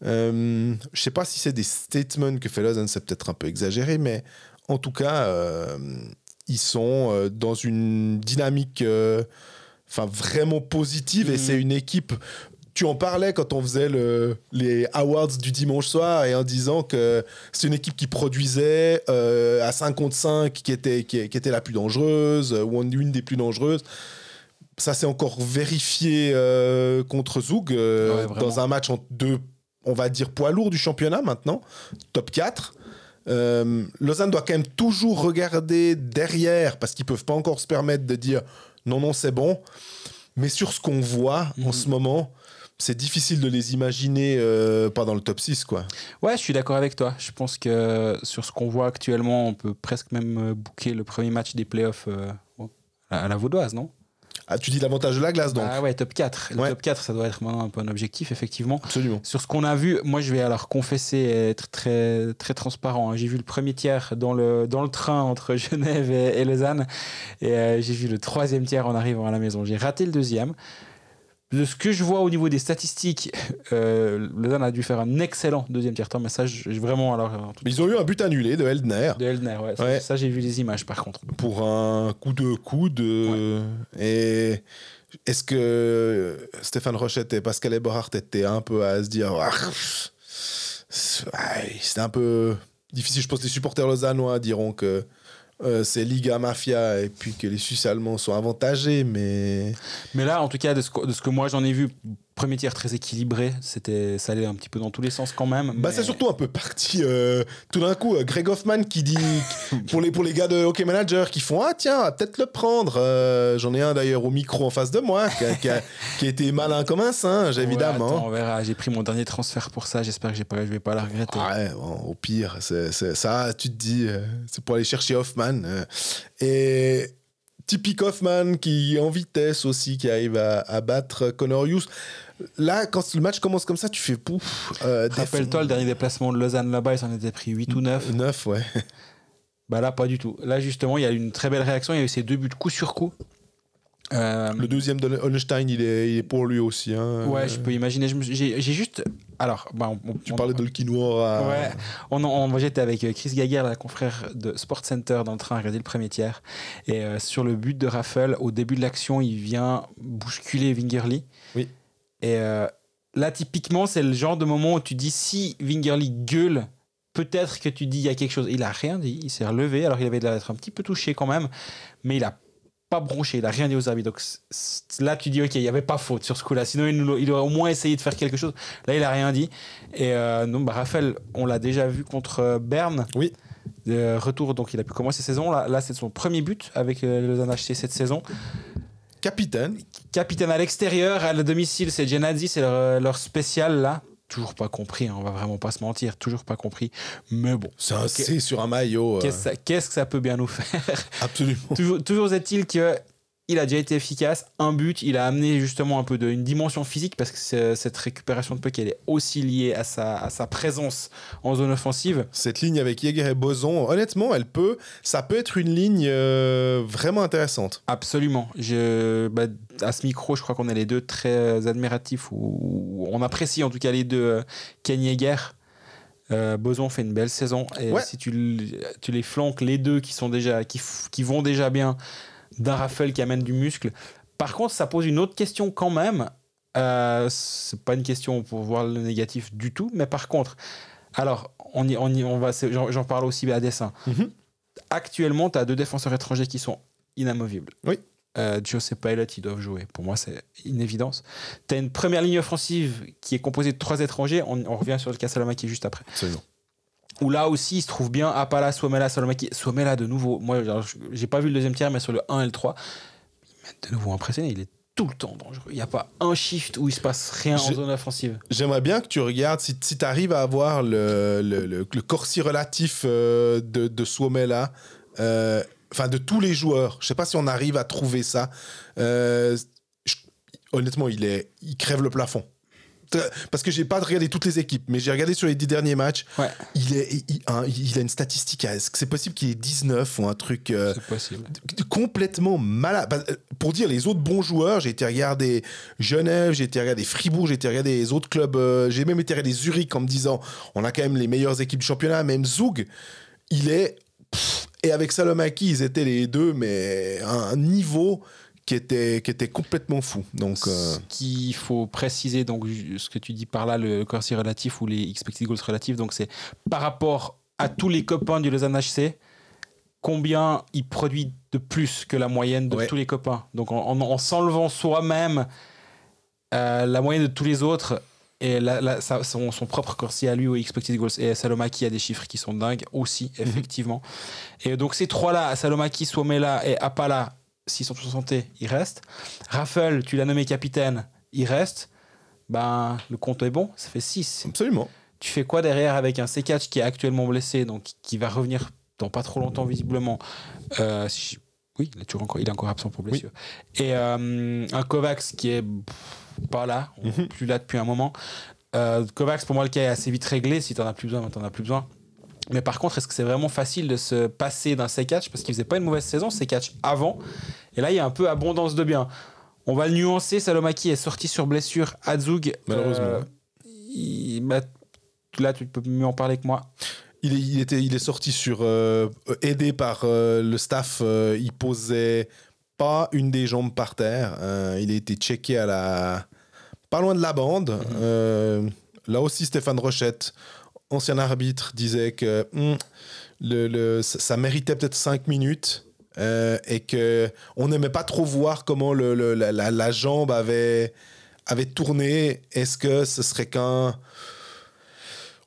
Euh, je sais pas si c'est des statements que fait Lausanne, c'est peut-être un peu exagéré, mais en tout cas, euh, ils sont euh, dans une dynamique enfin vraiment positive et Mhm. c'est une équipe tu en parlais quand on faisait le, les awards du dimanche soir et en disant que c'est une équipe qui produisait euh, à 5 contre 5 qui était, qui, qui était la plus dangereuse euh, ou une des plus dangereuses ça s'est encore vérifié euh, contre Zoug euh, Ouais, dans un match entre deux on va dire poids lourd du championnat maintenant top 4 euh, Lausanne doit quand même toujours regarder derrière parce qu'ils peuvent pas encore se permettre de dire non, non, c'est bon. Mais sur ce qu'on voit en Mhm. ce moment, c'est difficile de les imaginer euh, pas dans le top 6, quoi. Ouais, je suis d'accord avec toi. Je pense que sur ce qu'on voit actuellement, on peut presque même euh, booker le premier match des playoffs euh, à la Vaudoise, non? Ah, tu dis l'avantage de la glace, donc Ah ouais, top 4. Le Ouais. top 4, ça doit être maintenant un peu un objectif, effectivement. Absolument. Sur ce qu'on a vu, moi je vais alors confesser et être très, très transparent. hein. J'ai vu le premier tiers dans le, dans le train entre <laughs> Genève et, et Lausanne et euh, j'ai vu le troisième tiers en arrivant à la maison. J'ai raté le deuxième. De ce que je vois au niveau des statistiques, euh, Lausanne a dû faire un excellent deuxième tiers temps, mais ça, je- vraiment, alors, tout- ils ont eu un but annulé de Eldner de Elner, ouais. Ça, Ouais. ça, j'ai vu les images par contre. pour un coup de coude. euh, Et est-ce que Stéphane Rochette et Pascal Eberhardt étaient un peu à se dire Ah, ouais, C'était un peu difficile. Je pense que les supporters lausannois diront que euh, c'est Liga Mafia et puis que les Suisses allemands sont avantagés, mais Mais là, en tout cas, de ce que, de ce que moi j'en ai vu, premier tiers très équilibré, c'était, ça allait un petit peu dans tous les sens quand même. bah, mais- c'est surtout un peu parti euh, tout d'un coup. euh, Greg Hoffman qui dit <laughs> pour les, pour les gars de Hockey Manager qui font Ah, tiens, peut-être le prendre. Euh, J'en ai un d'ailleurs au micro en face de moi qui a, qui a- <laughs> qui a été malin comme un singe, Ouais, évidemment. attends, on verra. J'ai pris mon dernier transfert pour ça. J'espère que j'ai pas, je vais pas la regretter. Ouais, bon, au pire, c'est ça, tu te dis, euh, c'est pour aller chercher Hoffman. et typique Hoffman qui est en vitesse aussi, qui arrive à, à battre Connor Hughes. Là, quand le match commence comme ça, tu fais pouf. Euh, Rappelle-toi le dernier déplacement de Lausanne là-bas, ils s'en étaient pris 8 ou 9. 9, ouais. Bah là, pas du tout. Là, justement, il y a eu une très belle réaction. Il y a eu ces deux buts coup sur coup. Euh, Le deuxième de Holstein, il est, il est pour lui aussi. hein. ouais, je peux imaginer. J'ai juste. Alors, bah, on- Tu on- parlais de Lkinoir. Ouais, on, en- on- j'étais avec euh, Chris Gaguerre, la confrère de Sport Center, dans le train à regarder le premier tiers. Et euh, sur le but de Raffle, au début de l'action, il vient bousculer Wingerly. Oui. Et euh, là, typiquement, c'est le genre de moment où tu dis si Wingerly gueule peut-être que tu dis il y a quelque chose. Il a rien dit, il s'est relevé, alors il avait l'air d'être un petit peu touché quand même, mais il a pas bronché, il a rien dit aux arbitres. Donc là, tu dis, ok, il n'y avait pas faute sur ce coup-là. Sinon, il, nous- il aurait au moins essayé de faire quelque chose. Là, il a rien dit. Et euh, bah, Raphaël, on l'a déjà vu contre euh, Berne. Oui. De retour, donc il a pu commencer saison. Là, là c'est son premier but avec euh, le Lausanne HC cette saison. Capitaine. Capitaine à l'extérieur, à le domicile, c'est Genadzi, c'est leur, leur spécial là. Toujours pas compris, hein, on va vraiment pas se mentir, toujours pas compris. Mais bon, C'est un. C sur un maillot. euh, qu'est-ce que ça- qu'est-ce que ça peut bien nous faire? Absolument. toujours, toujours est-il que il a déjà été efficace. Un but, il a amené justement un peu de, une dimension physique parce que cette récupération de puck, elle est aussi liée à sa, à sa présence en zone offensive. Cette ligne avec Jäger et Boson, honnêtement, elle peut, ça peut être une ligne euh, vraiment intéressante. Absolument. Je, bah, à ce micro, je crois qu'on est les deux très admiratifs, ou, on apprécie en tout cas les deux euh, Ken Yeager. Euh, Boson fait une belle saison et Ouais. si tu, tu les flanques les deux qui sont déjà qui, qui vont déjà bien d'un Raphaël qui amène du muscle. Par contre, ça pose une autre question quand même. Euh, c'est pas une question pour voir le négatif du tout, mais par contre, alors on y, on y, on va, j'en parle aussi à dessin. Mhm. Actuellement, tu as deux défenseurs étrangers qui sont inamovibles. Oui. Euh, Joseph Pilot, ils doivent jouer. Pour moi, c'est une évidence. Tu as une première ligne offensive qui est composée de trois étrangers. On, on revient sur le cas Salomaki juste après. Absolument. Où là aussi, il se trouve bien Apala, Swamela, Salomaki. Swamela, de nouveau, moi, j'ai pas vu le deuxième tiers, mais sur le 1 et le 3, il m'a de nouveau impressionné. Il est tout le temps dangereux. Il n'y a pas un shift où il se passe rien en zone offensive. J'aimerais bien que tu regardes si, si tu arrives à avoir le, le, le, le corsi relatif euh, de, de Suomela, euh, enfin de tous les joueurs. Je sais pas si on arrive à trouver ça. Euh, je- honnêtement, il, est, il crève le plafond. Parce que j'ai pas regardé toutes les équipes, mais j'ai regardé sur les dix derniers matchs. Ouais. Il, est, il, un- il a une statistique. Est-ce que c'est possible qu'il ait 19 ou un truc euh, complètement malade. Bah, euh, Pour dire les autres bons joueurs, j'ai été regarder Genève, j'ai été regarder Fribourg, j'ai été regarder les autres clubs, euh, j'ai même été regarder Zurich en me disant on a quand même les meilleures équipes du championnat, même Zug, il est. pff, et avec Salomaki, ils étaient les deux, mais à un niveau qui était, qui était complètement fou. Donc, euh, Ce qu'il faut préciser, donc ce que tu dis par là, le corsi relatif ou les expected goals relatifs, donc c'est par rapport à tous les copains du Lausanne HC, combien il produit de plus que la moyenne de Ouais. tous les copains. Donc en, en- en s'enlevant soi-même euh, la moyenne de tous les autres et la- la- sa- son, son propre corsi à lui au expected goals. Et Salomaki a des chiffres qui sont dingues aussi, effectivement. Et donc ces trois-là, Salomaki, Suomela et Apala, s'ils sont tous en santé, ils restent. Raffel, tu l'as nommé capitaine, il reste. Ben, le compte est bon, ça fait 6. absolument. Tu fais quoi derrière avec un C4 qui est actuellement blessé, donc qui va revenir dans pas trop longtemps visiblement? Euh, si je- Oui, il est, toujours encore, il est encore absent pour blessure. Et euh, un Kovacs qui est pas là, Mhm. plus là depuis un moment. Euh, Kovacs, pour moi, le cas est assez vite réglé. Si tu as plus besoin, ben, t'en as plus besoin. Mais par contre, est-ce que c'est vraiment facile de se passer d'un C4 Parce qu'il faisait pas une mauvaise saison, C4 avant. Et là, il y a un peu abondance de biens. On va le nuancer. Salomaki est sorti sur blessure à Zug. Malheureusement. Euh, il- bah, là, tu peux mieux en parler que moi. Il est, il était, il est sorti sur euh, aidé par euh, le staff. il posait pas une des jambes par terre. euh, il a été checké à la pas loin de la bande. Euh, là aussi, Stéphane Rochette, ancien arbitre, disait que hum, le, le- ça, ça méritait peut-être 5 minutes. euh, et que on n'aimait pas trop voir comment le, le- la, la- la jambe avait, avait tourné. Est-ce que ce serait qu'un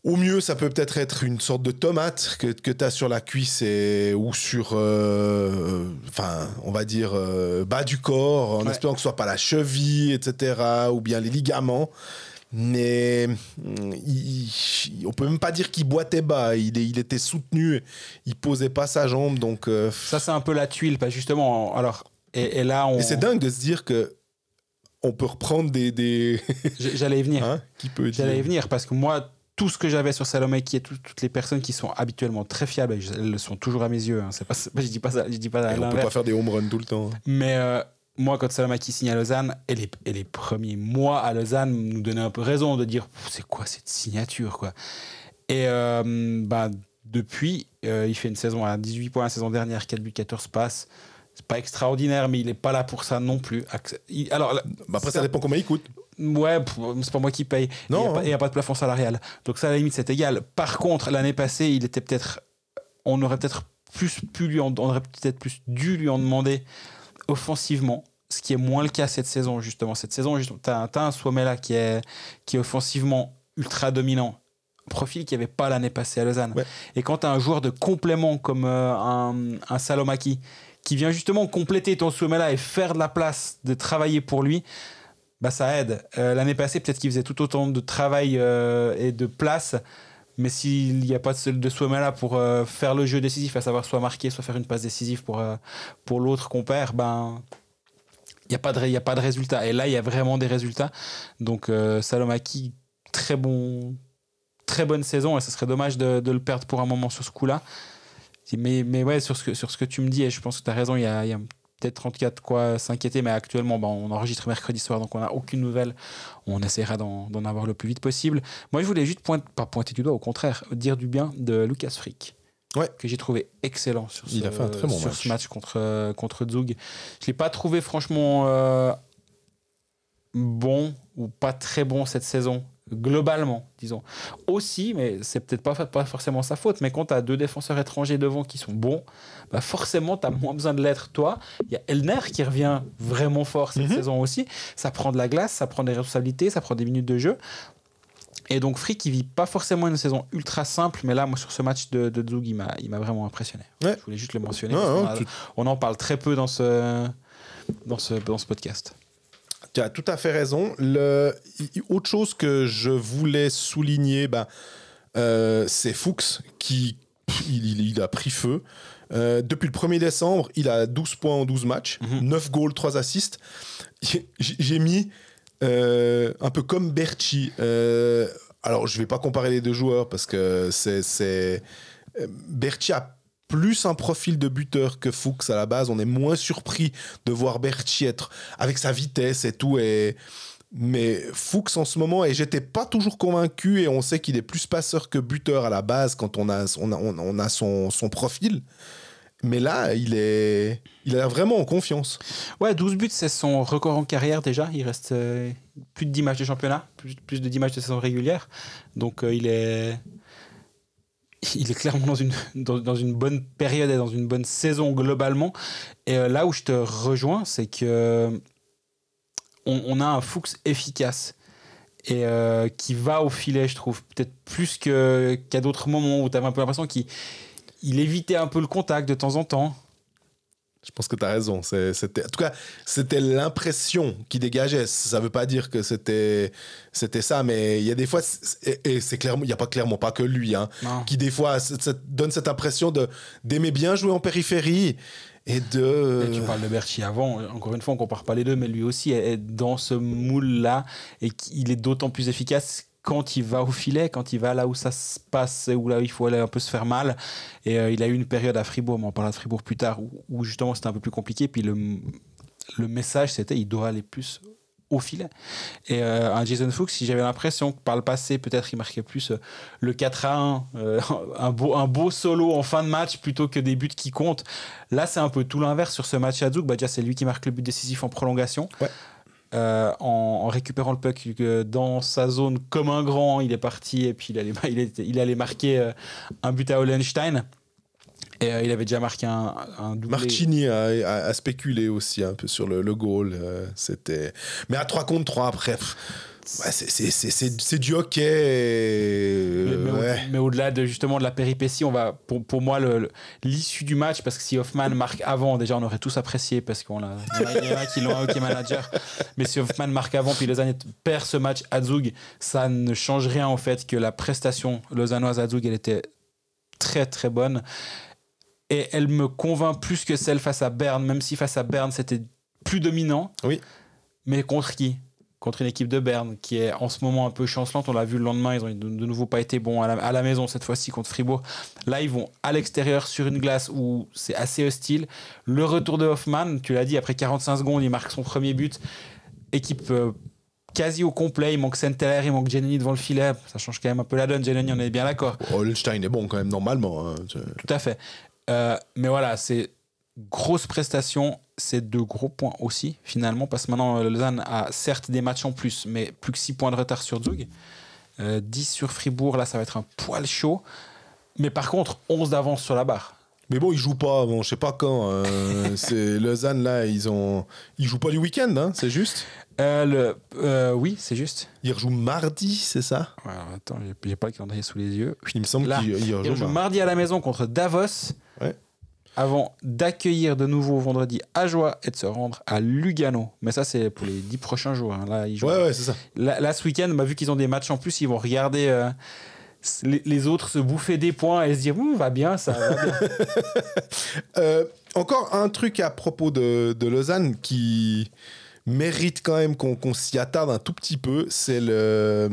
au mieux, ça peut peut-être être une sorte de tomate que, que tu as sur la cuisse et, ou sur, euh, enfin, on va dire, euh, bas du corps, en Ouais. espérant que ce soit pas la cheville, etc., ou bien les ligaments. Mais mm, il, il- on peut même pas dire qu'il boitait bas. Il, est- il était soutenu, il posait pas sa jambe. Donc, euh, Ça, c'est un peu la tuile, pas justement. Alors, et, et là, on. et c'est dingue de se dire que on peut reprendre des. <laughs> J'allais y venir. hein, qui peut. J'allais y venir parce que moi, tout ce que j'avais sur Salomaki et tout- toutes les personnes qui sont habituellement très fiables, elles le sont toujours à mes yeux. hein. C'est pas, je dis pas ça, je dis pas Et on peut pas faire des home runs tout le temps. hein. Mais euh, moi, quand Salomaki signe à Lausanne, et les, et les premiers mois à Lausanne nous donnaient un peu raison de dire c'est quoi cette signature quoi? Et euh, bah, depuis, euh, il fait une saison à 18 points la saison dernière, 4 buts, 14 passes. C'est pas extraordinaire, mais il est pas là pour ça non plus. Il- alors, Bah après, ça- ça dépend comment il coûte. Ouais, c'est pas moi qui paye. Non, Il n'y a, pas- hein. il y a pas de plafond salarial. Donc ça, à la limite, c'est égal. Par contre, l'année passée, il était peut-être. On aurait peut-être plus pu lui en- on aurait peut-être plus dû lui en demander offensivement, ce qui est moins le cas cette saison, justement. Cette saison, tu as, un Suomela qui est, qui est offensivement ultra dominant. Profil qu'il n'y avait pas l'année passée à Lausanne. Ouais. Et quand tu as un joueur de complément comme euh, un, un Salomaki qui vient justement compléter ton Suomela et faire de la place, de travailler pour lui, bah ça aide. Euh, L'année passée, peut-être qu'il faisait tout autant de travail euh, et de place, mais s'il n'y a pas de, de Suomela pour euh, faire le jeu décisif, à savoir soit marquer, soit faire une passe décisive pour, euh, pour l'autre compère, ben il n'y a, pas de a pas de résultat. Et là, il y a vraiment des résultats. Donc euh, Salomaki, très bon, très bonne saison, et ce serait dommage de, le perdre pour un moment sur ce coup-là. Mais, mais ouais, sur ce, que, sur ce que tu me dis, et je pense que tu as raison, il y a, y a peut-être 34 quoi s'inquiéter, mais actuellement, ben, on enregistre mercredi soir, donc on n'a aucune nouvelle. On essaiera d'en avoir le plus vite possible. Moi, je voulais juste pointer, pas pointer du doigt, au contraire, dire du bien de Lucas Frick. Ouais. Que j'ai trouvé excellent sur ce, Il a fait un très bon sur match. ce match contre, contre Zug. Je ne l'ai pas trouvé franchement euh, bon ou pas très bon cette saison, globalement, disons. Aussi, mais c'est peut-être pas, pas forcément sa faute, mais quand tu as deux défenseurs étrangers devant qui sont bons, bah forcément, tu as moins besoin de l'être toi. Il y a Elner qui revient vraiment fort cette Mhm. saison aussi. Ça prend de la glace, ça prend des responsabilités, ça prend des minutes de jeu. Et donc Frick, qui vit pas forcément une saison ultra simple, mais là, moi, sur ce match de, de Zug, il m'a vraiment impressionné. Ouais. Je voulais juste le mentionner. Non, a- tu- on en parle très peu dans ce, dans ce, dans ce podcast. Tu as tout à fait raison. Le... Autre chose que je voulais souligner, ben, euh, c'est Fuchs qui il, a pris feu. Euh, depuis le 1er décembre, il a 12 points en 12 matchs, Mhm. 9 goals, 3 assists. J'ai mis euh, un peu comme Berchi. alors, je vais pas comparer les deux joueurs parce que c'est. Berchi a plus un profil de buteur que Fuchs à la base. On est moins surpris de voir Berchi être avec sa vitesse et tout. Et... Mais Fuchs en ce moment, et j'étais pas toujours convaincu, et on sait qu'il est plus passeur que buteur à la base quand on a, on a, on on a son, profil. Mais là, il est, il a vraiment en confiance. Ouais, 12 buts, c'est son record en carrière déjà. Il reste euh, plus de 10 matchs de championnat, plus, plus de 10 matchs de saison régulière. Donc euh, il est. Il est clairement dans une, bonne période et dans une bonne saison globalement. Et euh, là où je te rejoins, c'est que on, a un Fuchs efficace et euh, qui va au filet, je trouve, peut-être plus qu'à d'autres moments où tu avais un peu l'impression qu'il il évitait un peu le contact de temps en temps. Je pense que tu as raison. C'était, en tout cas, c'était l'impression qui dégageait. Ça veut pas dire que c'était, c'était ça, mais il y a des fois, et, et c'est clairement, il y a pas clairement pas que lui, hein, qui des fois donne cette impression de d'aimer bien jouer en périphérie et de. Et tu parles de Berchi avant, encore une fois, on compare pas les deux, mais lui aussi est dans ce moule-là et qu'il est d'autant plus efficace quand il va au filet, quand il va là où ça se passe, où là où il faut aller un peu se faire mal. Et euh, il a eu une période à Fribourg, mais on parlera de Fribourg plus tard, où, justement c'était un peu plus compliqué. Puis le, le message, c'était il doit aller plus au filet. Et euh, un Jason Fuchs, si j'avais l'impression que par le passé, peut-être il marquait plus euh, le 4 à 1, euh, <laughs> un, beau, un beau solo en fin de match plutôt que des buts qui comptent. Là, c'est un peu tout l'inverse sur ce match à Zug. Bah, déjà, c'est lui qui marque le but décisif en prolongation. Ouais. Euh, en, récupérant le puck euh, dans sa zone comme un grand, il est parti et puis il allait, <laughs> marquer euh, un but à Hollenstein. Et il avait déjà marqué un, un doublé. Marchini a, spéculé aussi un peu sur le, goal. c'était... Mais à 3 contre 3, après, ouais, c'est, du hockey. et, Mais, mais au- ouais. mais au-delà de justement de la péripétie, on va pour, pour moi l'issue du match parce que si Hoffman marque avant, déjà on aurait tous apprécié parce qu'on en a- il y en a qui l'ont un hockey manager, mais si Hoffman marque avant puis Lausanne perd ce match à Zug, ça ne change rien au fait que la prestation lausannoise à Zug elle était très très bonne et elle me convainc plus que celle face à Berne, même si face à Berne c'était plus dominant. Oui. Mais contre qui? Contre une équipe de Berne qui est en ce moment un peu chancelante. On l'a vu le lendemain, ils ont de, de nouveau pas été bons à la, à la maison cette fois-ci contre Fribourg. Là, ils vont à l'extérieur sur une glace où c'est assez hostile. Le retour de Hoffman, tu l'as dit, après 45 secondes, il marque son premier but. Équipe euh, quasi au complet. Il manque Senteller, il manque Giannini devant le filet. Ça change quand même un peu la donne. Giannini, on est bien d'accord. Holstein est bon quand même, normalement. hein, Tout à fait. Euh, mais voilà, c'est grosse prestation, c'est de gros points aussi, finalement, parce que maintenant, Lausanne a certes des matchs en plus, mais plus que 6 points de retard sur Zug. Euh, 10 sur Fribourg, là, ça va être un poil chaud. Mais par contre, 11 d'avance sur la barre. Mais bon, ils jouent pas, bon, je sais pas quand. euh, <laughs> c'est Lausanne, là, ils ont. Ils jouent pas du week-end, hein, c'est juste? Euh, le, euh, oui, c'est juste. Ils rejouent mardi, c'est ça? Ouais, alors, attends, j'ai- pas le calendrier sous les yeux. Il me semble qu'ils ils Ils rejouent mardi à la maison contre Davos. Ouais. Avant d'accueillir de nouveau vendredi à Joie et de se rendre à Lugano. Mais ça, c'est pour les 10 prochains jours. hein. Là, ils jouent. Ouais, ouais, c'est ça. Là, là, ce week-end, bah, vu qu'ils ont des matchs en plus, ils vont regarder euh, les, les autres se bouffer des points et se dire Ouh, va bien, ça va bien. <laughs> Euh, encore un truc à propos de, de Lausanne qui mérite quand même qu'on qu'on s'y attarde un tout petit peu, c'est le...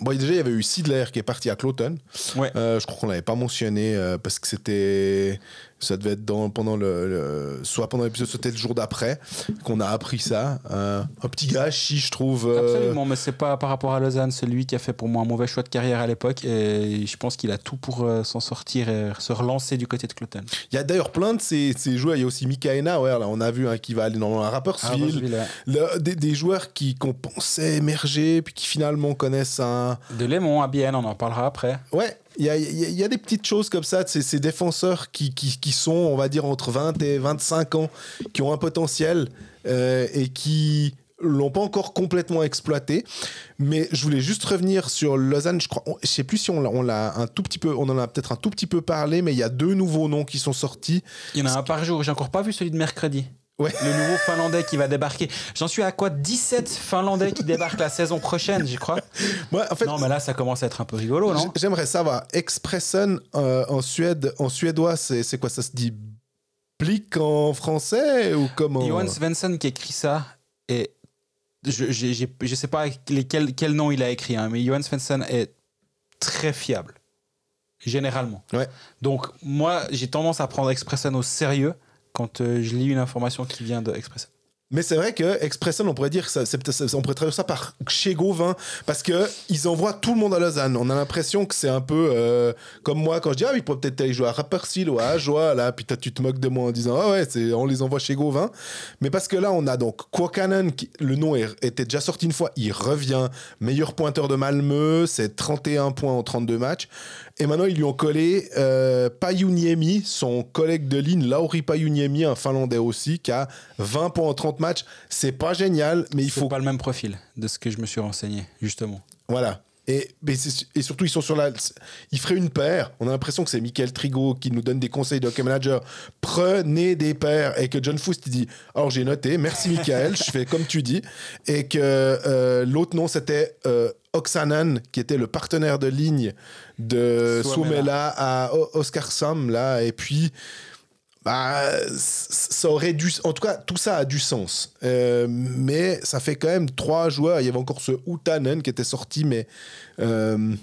Bon, déjà, il y avait eu Sidler qui est parti à Cloton. Ouais. Euh, je crois qu'on l'avait pas mentionné euh, parce que c'était... Ça devait être dans, pendant le, le- Soit pendant l'épisode, soit peut-être le jour d'après qu'on a appris ça. Euh, un petit gars, chi, je trouve. euh, Absolument, mais c'est pas par rapport à Lausanne. C'est lui qui a fait pour moi un mauvais choix de carrière à l'époque. Et je pense qu'il a tout pour euh, s'en sortir et se relancer du côté de Cloton. Il y a d'ailleurs plein de ces, ces joueurs. Il y a aussi Mikaena, ouais, là, on a vu hein, qui va aller dans un Ah, Rapperswil. Roseville, ouais. Le- des, des joueurs qui qu'on pensait émerger, puis qui finalement connaissent un. De Lémon à Bienne, on en parlera après. Ouais, il y a, des petites choses comme ça, ces, ces défenseurs qui, sont, on va dire, entre 20 et 25 ans, qui ont un potentiel euh, et qui l'ont pas encore complètement exploité. Mais je voulais juste revenir sur Lausanne. Je crois, je sais plus si on l'a un tout petit peu, on en a peut-être un tout petit peu parlé, mais il y a deux nouveaux noms qui sont sortis. Il y en a un par jour. J'ai encore pas vu celui de mercredi. Ouais. Le nouveau Finlandais qui va débarquer. J'en suis à quoi 17 Finlandais qui débarquent la saison prochaine, j'y crois? Moi, en fait, Non, mais là, ça commence à être un peu rigolo, non? J'aimerais savoir, Expressen euh, en Suède, en suédois, c'est quoi Ça se dit blick en français ou comment? Johan Svensson qui écrit ça, et je, je sais pas lesquels- quel nom il a écrit, hein, mais Johan Svensson est très fiable, généralement. Ouais. Donc, moi, j'ai tendance à prendre Expressen au sérieux quand euh, je lis une information qui vient de Expressen. Mais c'est vrai que Expressen, on pourrait dire on pourrait traduire ça par chez Gauvin, parce que ils envoient tout le monde à Lausanne. On a l'impression que c'est un peu euh, comme moi quand je dis ah, ils pourraient peut-être aller jouer à Rapperswil ou à Ajoie, là, puis tu te moques de moi en disant ah ouais, on les envoie chez Gauvin. Mais parce que là, on a donc qui, le nom était déjà sorti une fois, il revient, meilleur pointeur de Malmö, c'est 31 points en 32 matchs. Et maintenant, ils lui ont collé euh, Payuniemi, son collègue de ligne, Lauri Payuniemi, un Finlandais aussi, qui a 20 points en 30 matchs. C'est pas génial, mais il faut pas le même profil de ce que je me suis renseigné, justement. voilà. Et, surtout, ils sont sur la. Ils feraient une paire. On a l'impression que c'est Michael Trigo qui nous donne des conseils de hockey manager. Prenez des paires. Et que John Foust, il dit Alors j'ai noté, merci Michael, je fais comme tu dis. Et que euh, l'autre nom, c'était euh, Oksanen, qui était le partenaire de ligne de. Suomela à O- Oskarshamn, là. Et puis. Bah, ça aurait dû. En tout cas, tout ça a du sens. Euh, mais ça fait quand même trois joueurs. Il y avait encore ce Utanen qui était sorti, mais euh,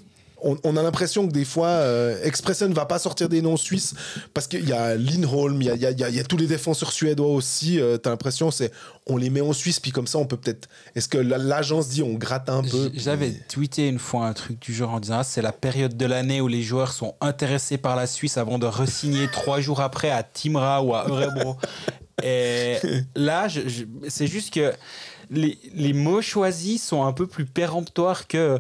on, on a l'impression que des fois, euh, Expressen ne va pas sortir des noms suisses parce qu'il y a Lindholm, il y a, y a- il y a- il y a tous les défenseurs suédois aussi. Euh, T'as l'impression, c'est on les met en Suisse, puis comme ça, on peut peut-être. Est-ce que la- l'agence dit on gratte un peu? J'avais tweeté une fois un truc du genre en disant ah, c'est la période de l'année où les joueurs sont intéressés par la Suisse avant de re-signer <laughs> trois jours après à Timra ou à Örebro. Et là, je- je- c'est juste que les, les mots choisis sont un peu plus péremptoires que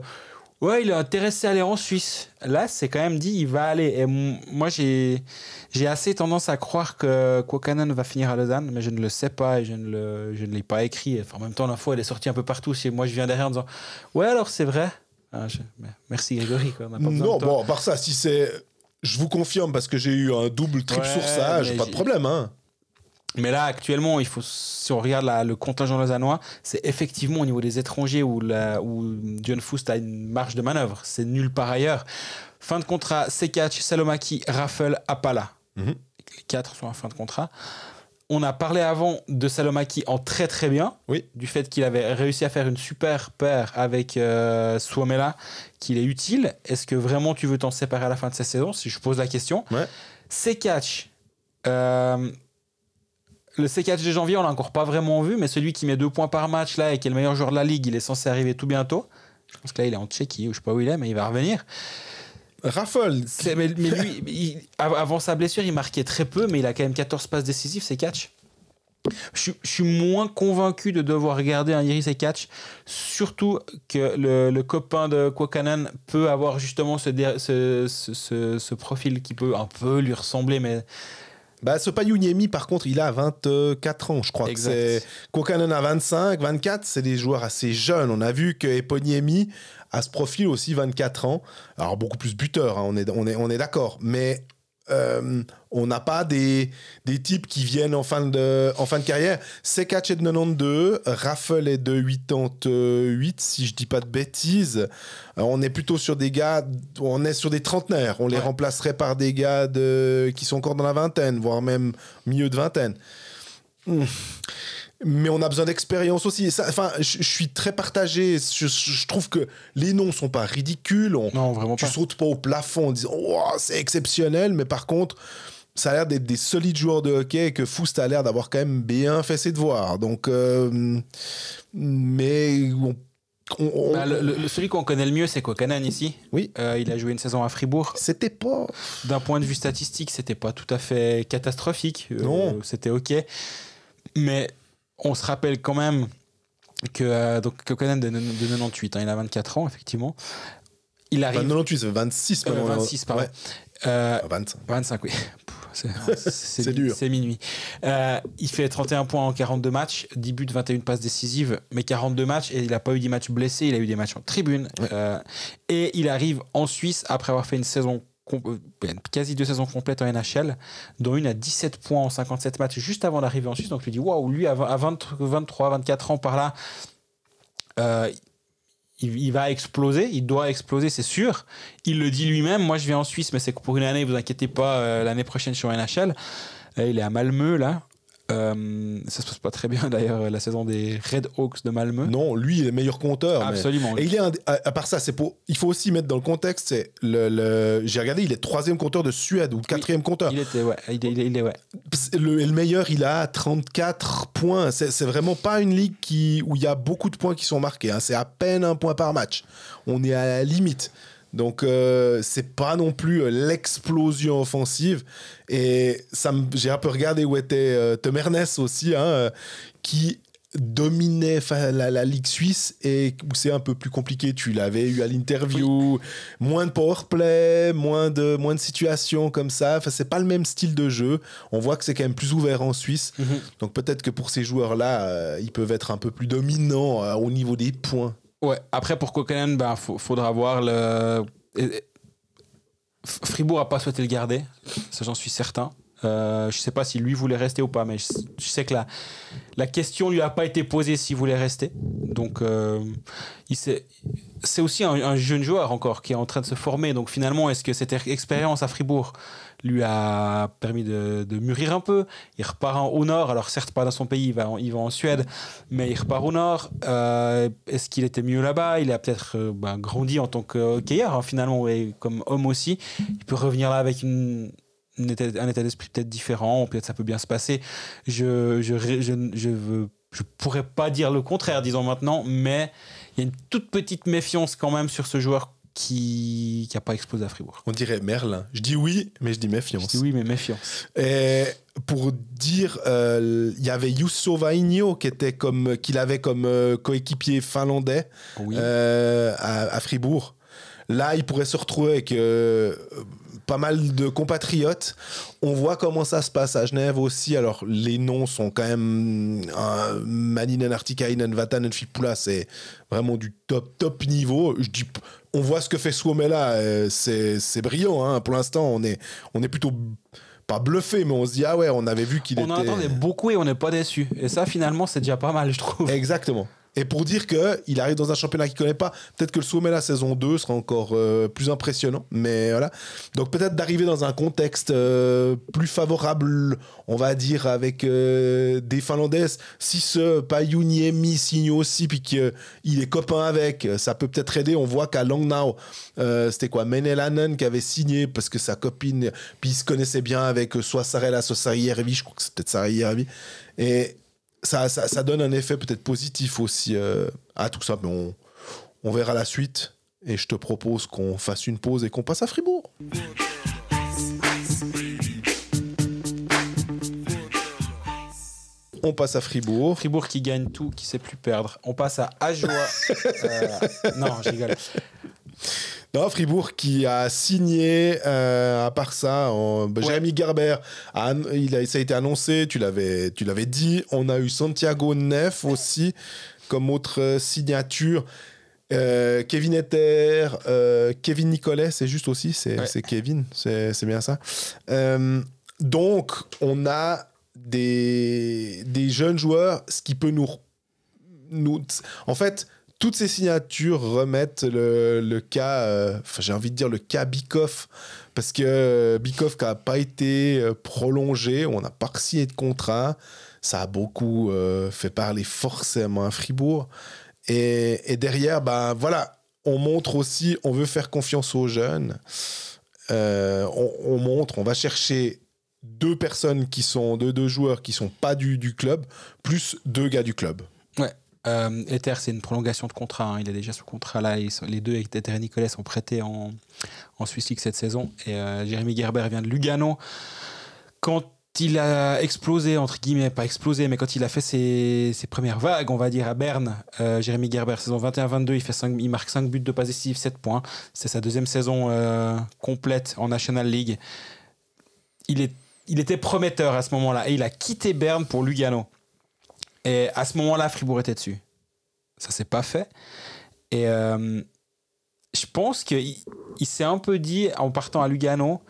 ouais, il est intéressé à aller en Suisse. Là, c'est quand même dit il va aller. Et moi, j'ai j'ai assez tendance à croire que Kwakanen va finir à Lausanne, mais je ne le sais pas et je ne, le, je ne l'ai pas écrit. Enfin, en même temps, l'info, elle est sortie un peu partout. C'est moi, je viens derrière en disant Ouais, alors c'est vrai. Ah, je- Merci Grégory. Quoi. On pas Non, de bon, à part ça, si c'est. Je vous confirme parce que j'ai eu un double, triple Ouais, sourçage, pas de problème, hein. Mais là, actuellement, il faut, si on regarde la- le contingent lausannois, c'est effectivement au niveau des étrangers où, la, où John Foust a une marge de manœuvre. C'est nulle part ailleurs. Fin de contrat, Sekac, Salomaki, Raffel, Apala. Mhm. Les quatre sont en fin de contrat. On a parlé avant de Salomaki en très très bien. Oui. Du fait qu'il avait réussi à faire une super paire avec euh, Suomela, qu'il est utile. Est-ce que vraiment tu veux t'en séparer à la fin de cette saison? Si je pose la question. Ouais. Sekac, euh, le C4 de janvier, on l'a encore pas vraiment vu, mais celui qui met deux points par match là et qui est le meilleur joueur de la ligue, il est censé arriver tout bientôt. Je pense que là, il est en Tchéquie ou je sais pas où il est, mais il va revenir. Raffle. C'est- Mais, mais lui, il- avant sa blessure, il marquait très peu, mais il a quand même 14 passes décisives, c'est catch. Je, suis- je suis moins convaincu de devoir regarder un Iris et catch, surtout que le, le copain de Kwakanan peut avoir justement ce, dé- ce, ce- ce- ce profil qui peut un peu lui ressembler, mais Bah, ce Payuniemi, par contre, il a 24 ans, je crois. Exact. Kokanen a 25, 24, c'est des joueurs assez jeunes. On a vu que Eponiemi a ce profil aussi, 24 ans. Alors, beaucoup plus buteur, hein, on est, on est, on est d'accord. Mais euh, on n'a pas des, des types qui viennent en fin de, en fin de carrière. Sekac est de 92, Raffle est de 88, si je dis pas de bêtises. Euh, on est plutôt sur des gars, on est sur des trentenaires. On les Ouais. remplacerait par des gars de, qui sont encore dans la vingtaine, voire même milieu de vingtaine. Hmm. Mais on a besoin d'expérience aussi. Enfin, je suis très partagé. Je, je trouve que les noms sont pas ridicules. On, non, vraiment tu pas. sautes pas au plafond en disant oh, c'est exceptionnel, mais par contre, ça a l'air d'être des solides joueurs de hockey et que Foust a l'air d'avoir quand même bien fait ses devoirs. Donc, euh, mais on, on- on- Bah, le- le- celui qu'on connaît le mieux, c'est Kwakanan ici. Oui. Euh, il a joué une saison à Fribourg. c'était pas. D'un point de vue statistique, c'était pas tout à fait catastrophique. Euh, Non. C'était ok. Mais on se rappelle quand même que euh, donc de, de 98, hein, il a 24 ans effectivement. Il Enfin, arrive 98, c'est 26 euh, maintenant. 26 pardon. Ouais, Euh, 25. 25 oui. <laughs> Pff, <laughs> C'est c'est- dur. C'est minuit. Euh, il fait 31 points en 42 matchs, 10 buts, 21 passes décisives, mais 42 matchs et il n'a pas eu des matchs blessés, il a eu des matchs en tribune. Euh, et il arrive en Suisse après avoir fait une saison euh, quasi deux saisons complètes en NHL, dont une à 17 points en 57 matchs juste avant d'arriver en Suisse. Donc lui dit waouh, lui à 20 à 20 23, 24 ans par là, euh, il, va exploser, il doit exploser, c'est sûr. Il le dit lui-même. Moi, je viens en Suisse, mais c'est pour une année, vous inquiétez pas, euh, l'année prochaine, je suis en NHL. Il est à Malmö, là. Euh, ça se passe pas très bien, <laughs> d'ailleurs, la saison des Red Hawks de Malmö. Non, lui, il est le meilleur compteur. mais- Absolument. Et il est un- à, à part ça, c'est pour. Il faut aussi mettre dans le contexte. C'est le, le- J'ai regardé, il est troisième compteur de Suède ou quatrième compteur. Il était, ouais. Il est, il est- il est- ouais. Le, le meilleur, il a 34 points. C'est c'est vraiment pas une ligue qui, où il y a beaucoup de points qui sont marqués. hein. C'est à peine un point par match. On est à la limite. Donc, euh, c'est pas non plus euh, l'explosion offensive. Et ça j'ai un peu regardé où était euh, aussi, hein, euh, qui dominait la, la ligue suisse et où c'est un peu plus compliqué. Tu l'avais eu à l'interview, moins de power play, moins de, moins de situations comme ça. Enfin, c'est pas le même style de jeu. On voit que c'est quand même plus ouvert en Suisse. Donc peut-être que pour ces joueurs-là, euh, ils peuvent être un peu plus dominants euh, au niveau des points. Ouais, après pour Kokanen, ben, faudra voir le. Fribourg a pas souhaité le garder, ça j'en suis certain. Euh, je sais pas si lui voulait rester ou pas, mais je, sais que la, la question lui a pas été posée s'il voulait rester. Donc euh, c'est aussi un, un jeune joueur encore qui est en train de se former. Donc finalement, est-ce que cette expérience à Fribourg lui a permis de, de mûrir un peu Il repart au nord, alors certes pas dans son pays, il va en, il va en Suède, mais il repart au nord. Euh, Est-ce qu'il était mieux là-bas? Il a peut-être euh, ben, grandi en tant que hockeyeur hein, finalement, et comme homme aussi. Il peut revenir là avec une, état- un état d'esprit peut-être différent, peut-être ça peut bien se passer. Je je, je, je je pourrais pas dire le contraire, disons maintenant, mais il y a une toute petite méfiance quand même sur ce joueur qui n'a pas explosé à Fribourg. On dirait Merlin. Je dis oui, mais je dis Je méfiance. dis oui, mais méfiance. Et pour dire, euh, il y avait Jusso Vainio qui était comme, qu'il avait comme euh, coéquipier finlandais Oui. euh, à, à Fribourg. Là, il pourrait se retrouver avec pas mal de compatriotes. On voit comment ça se passe à Genève aussi. Alors, les noms sont quand même euh, Maninen, Artikainen, Vatanen, Fipula. C'est vraiment du top, top niveau. Je dis, on voit ce que fait Suomela. euh, c'est brillant. hein. Pour l'instant, on est, on est plutôt pas bluffé, mais on se dit, ah ouais, on avait vu qu'il on était. en attendait beaucoup et on n'est pas déçu. Et ça, finalement, c'est déjà pas mal, je trouve. Exactement. Et pour dire qu'il arrive dans un championnat qu'il connaît pas, peut-être que le sommet la saison 2 sera encore euh, plus impressionnant. Mais voilà. Donc peut-être d'arriver dans un contexte euh, plus favorable, on va dire, avec euh, des Finlandaises. Si ce Payuniemi signe aussi, puis qu'il est copain avec, ça peut peut-être aider. On voit qu'à Langnau, c'était quoi? Menelanen qui avait signé parce que sa copine, puis il se connaissait bien avec soit Sarella, soit Sarajärvi, je crois que peut-être Sarajärvi. Et ça, ça, ça donne un effet peut-être positif aussi euh, à tout ça, mais on, on verra la suite. Et je te propose qu'on fasse une pause et qu'on passe à Fribourg. On passe à Fribourg. Fribourg qui gagne tout, qui sait plus perdre. On passe à Ajoie. <laughs> Euh, non, je rigole. Non, Fribourg qui a signé, euh, à part ça, en- bah, Ouais. Jérémy Gerber, a- il a, ça a été annoncé, tu l'avais, dit. On a eu Santiago Neff aussi comme autre euh, signature. Euh, Kevin Ether, euh, Kevin Nicolet, c'est juste aussi, c'est Ouais. Kevin, c'est bien ça. Donc, on a des, des jeunes joueurs, ce qui peut nous, nous. En fait, toutes ces signatures remettent le, le cas, euh, j'ai envie de dire le cas Bikoff, parce que euh, Bikoff n'a pas été euh, prolongé, on n'a pas signé de contrat, ça a beaucoup euh, fait parler forcément à Fribourg. Et, derrière, ben voilà, on montre aussi, on veut faire confiance aux jeunes. On, on montre, on va chercher deux personnes qui sont, deux, deux joueurs qui sont pas du, du club, plus deux gars du club. Euh, Ether, c'est une prolongation de contrat. hein. Il est déjà sous contrat là. Les deux, Ether et Nicolas, sont prêtés en, en Swiss League cette saison. Et euh, Jérémy Gerber vient de Lugano. Quand il a explosé, entre guillemets, pas explosé, mais quand il a fait ses, ses premières vagues, on va dire, à Berne, euh, Jérémy Gerber, saison 21-22, il, fait il marque 5 buts de passes décisives, 7 points. C'est sa deuxième saison euh, complète en National League. Il, est, il était prometteur à ce moment-là et il a quitté Berne pour Lugano. Et à ce moment-là, Fribourg était dessus. Ça s'est pas fait. Et euh, je pense qu'il il s'est un peu dit, en partant à Lugano,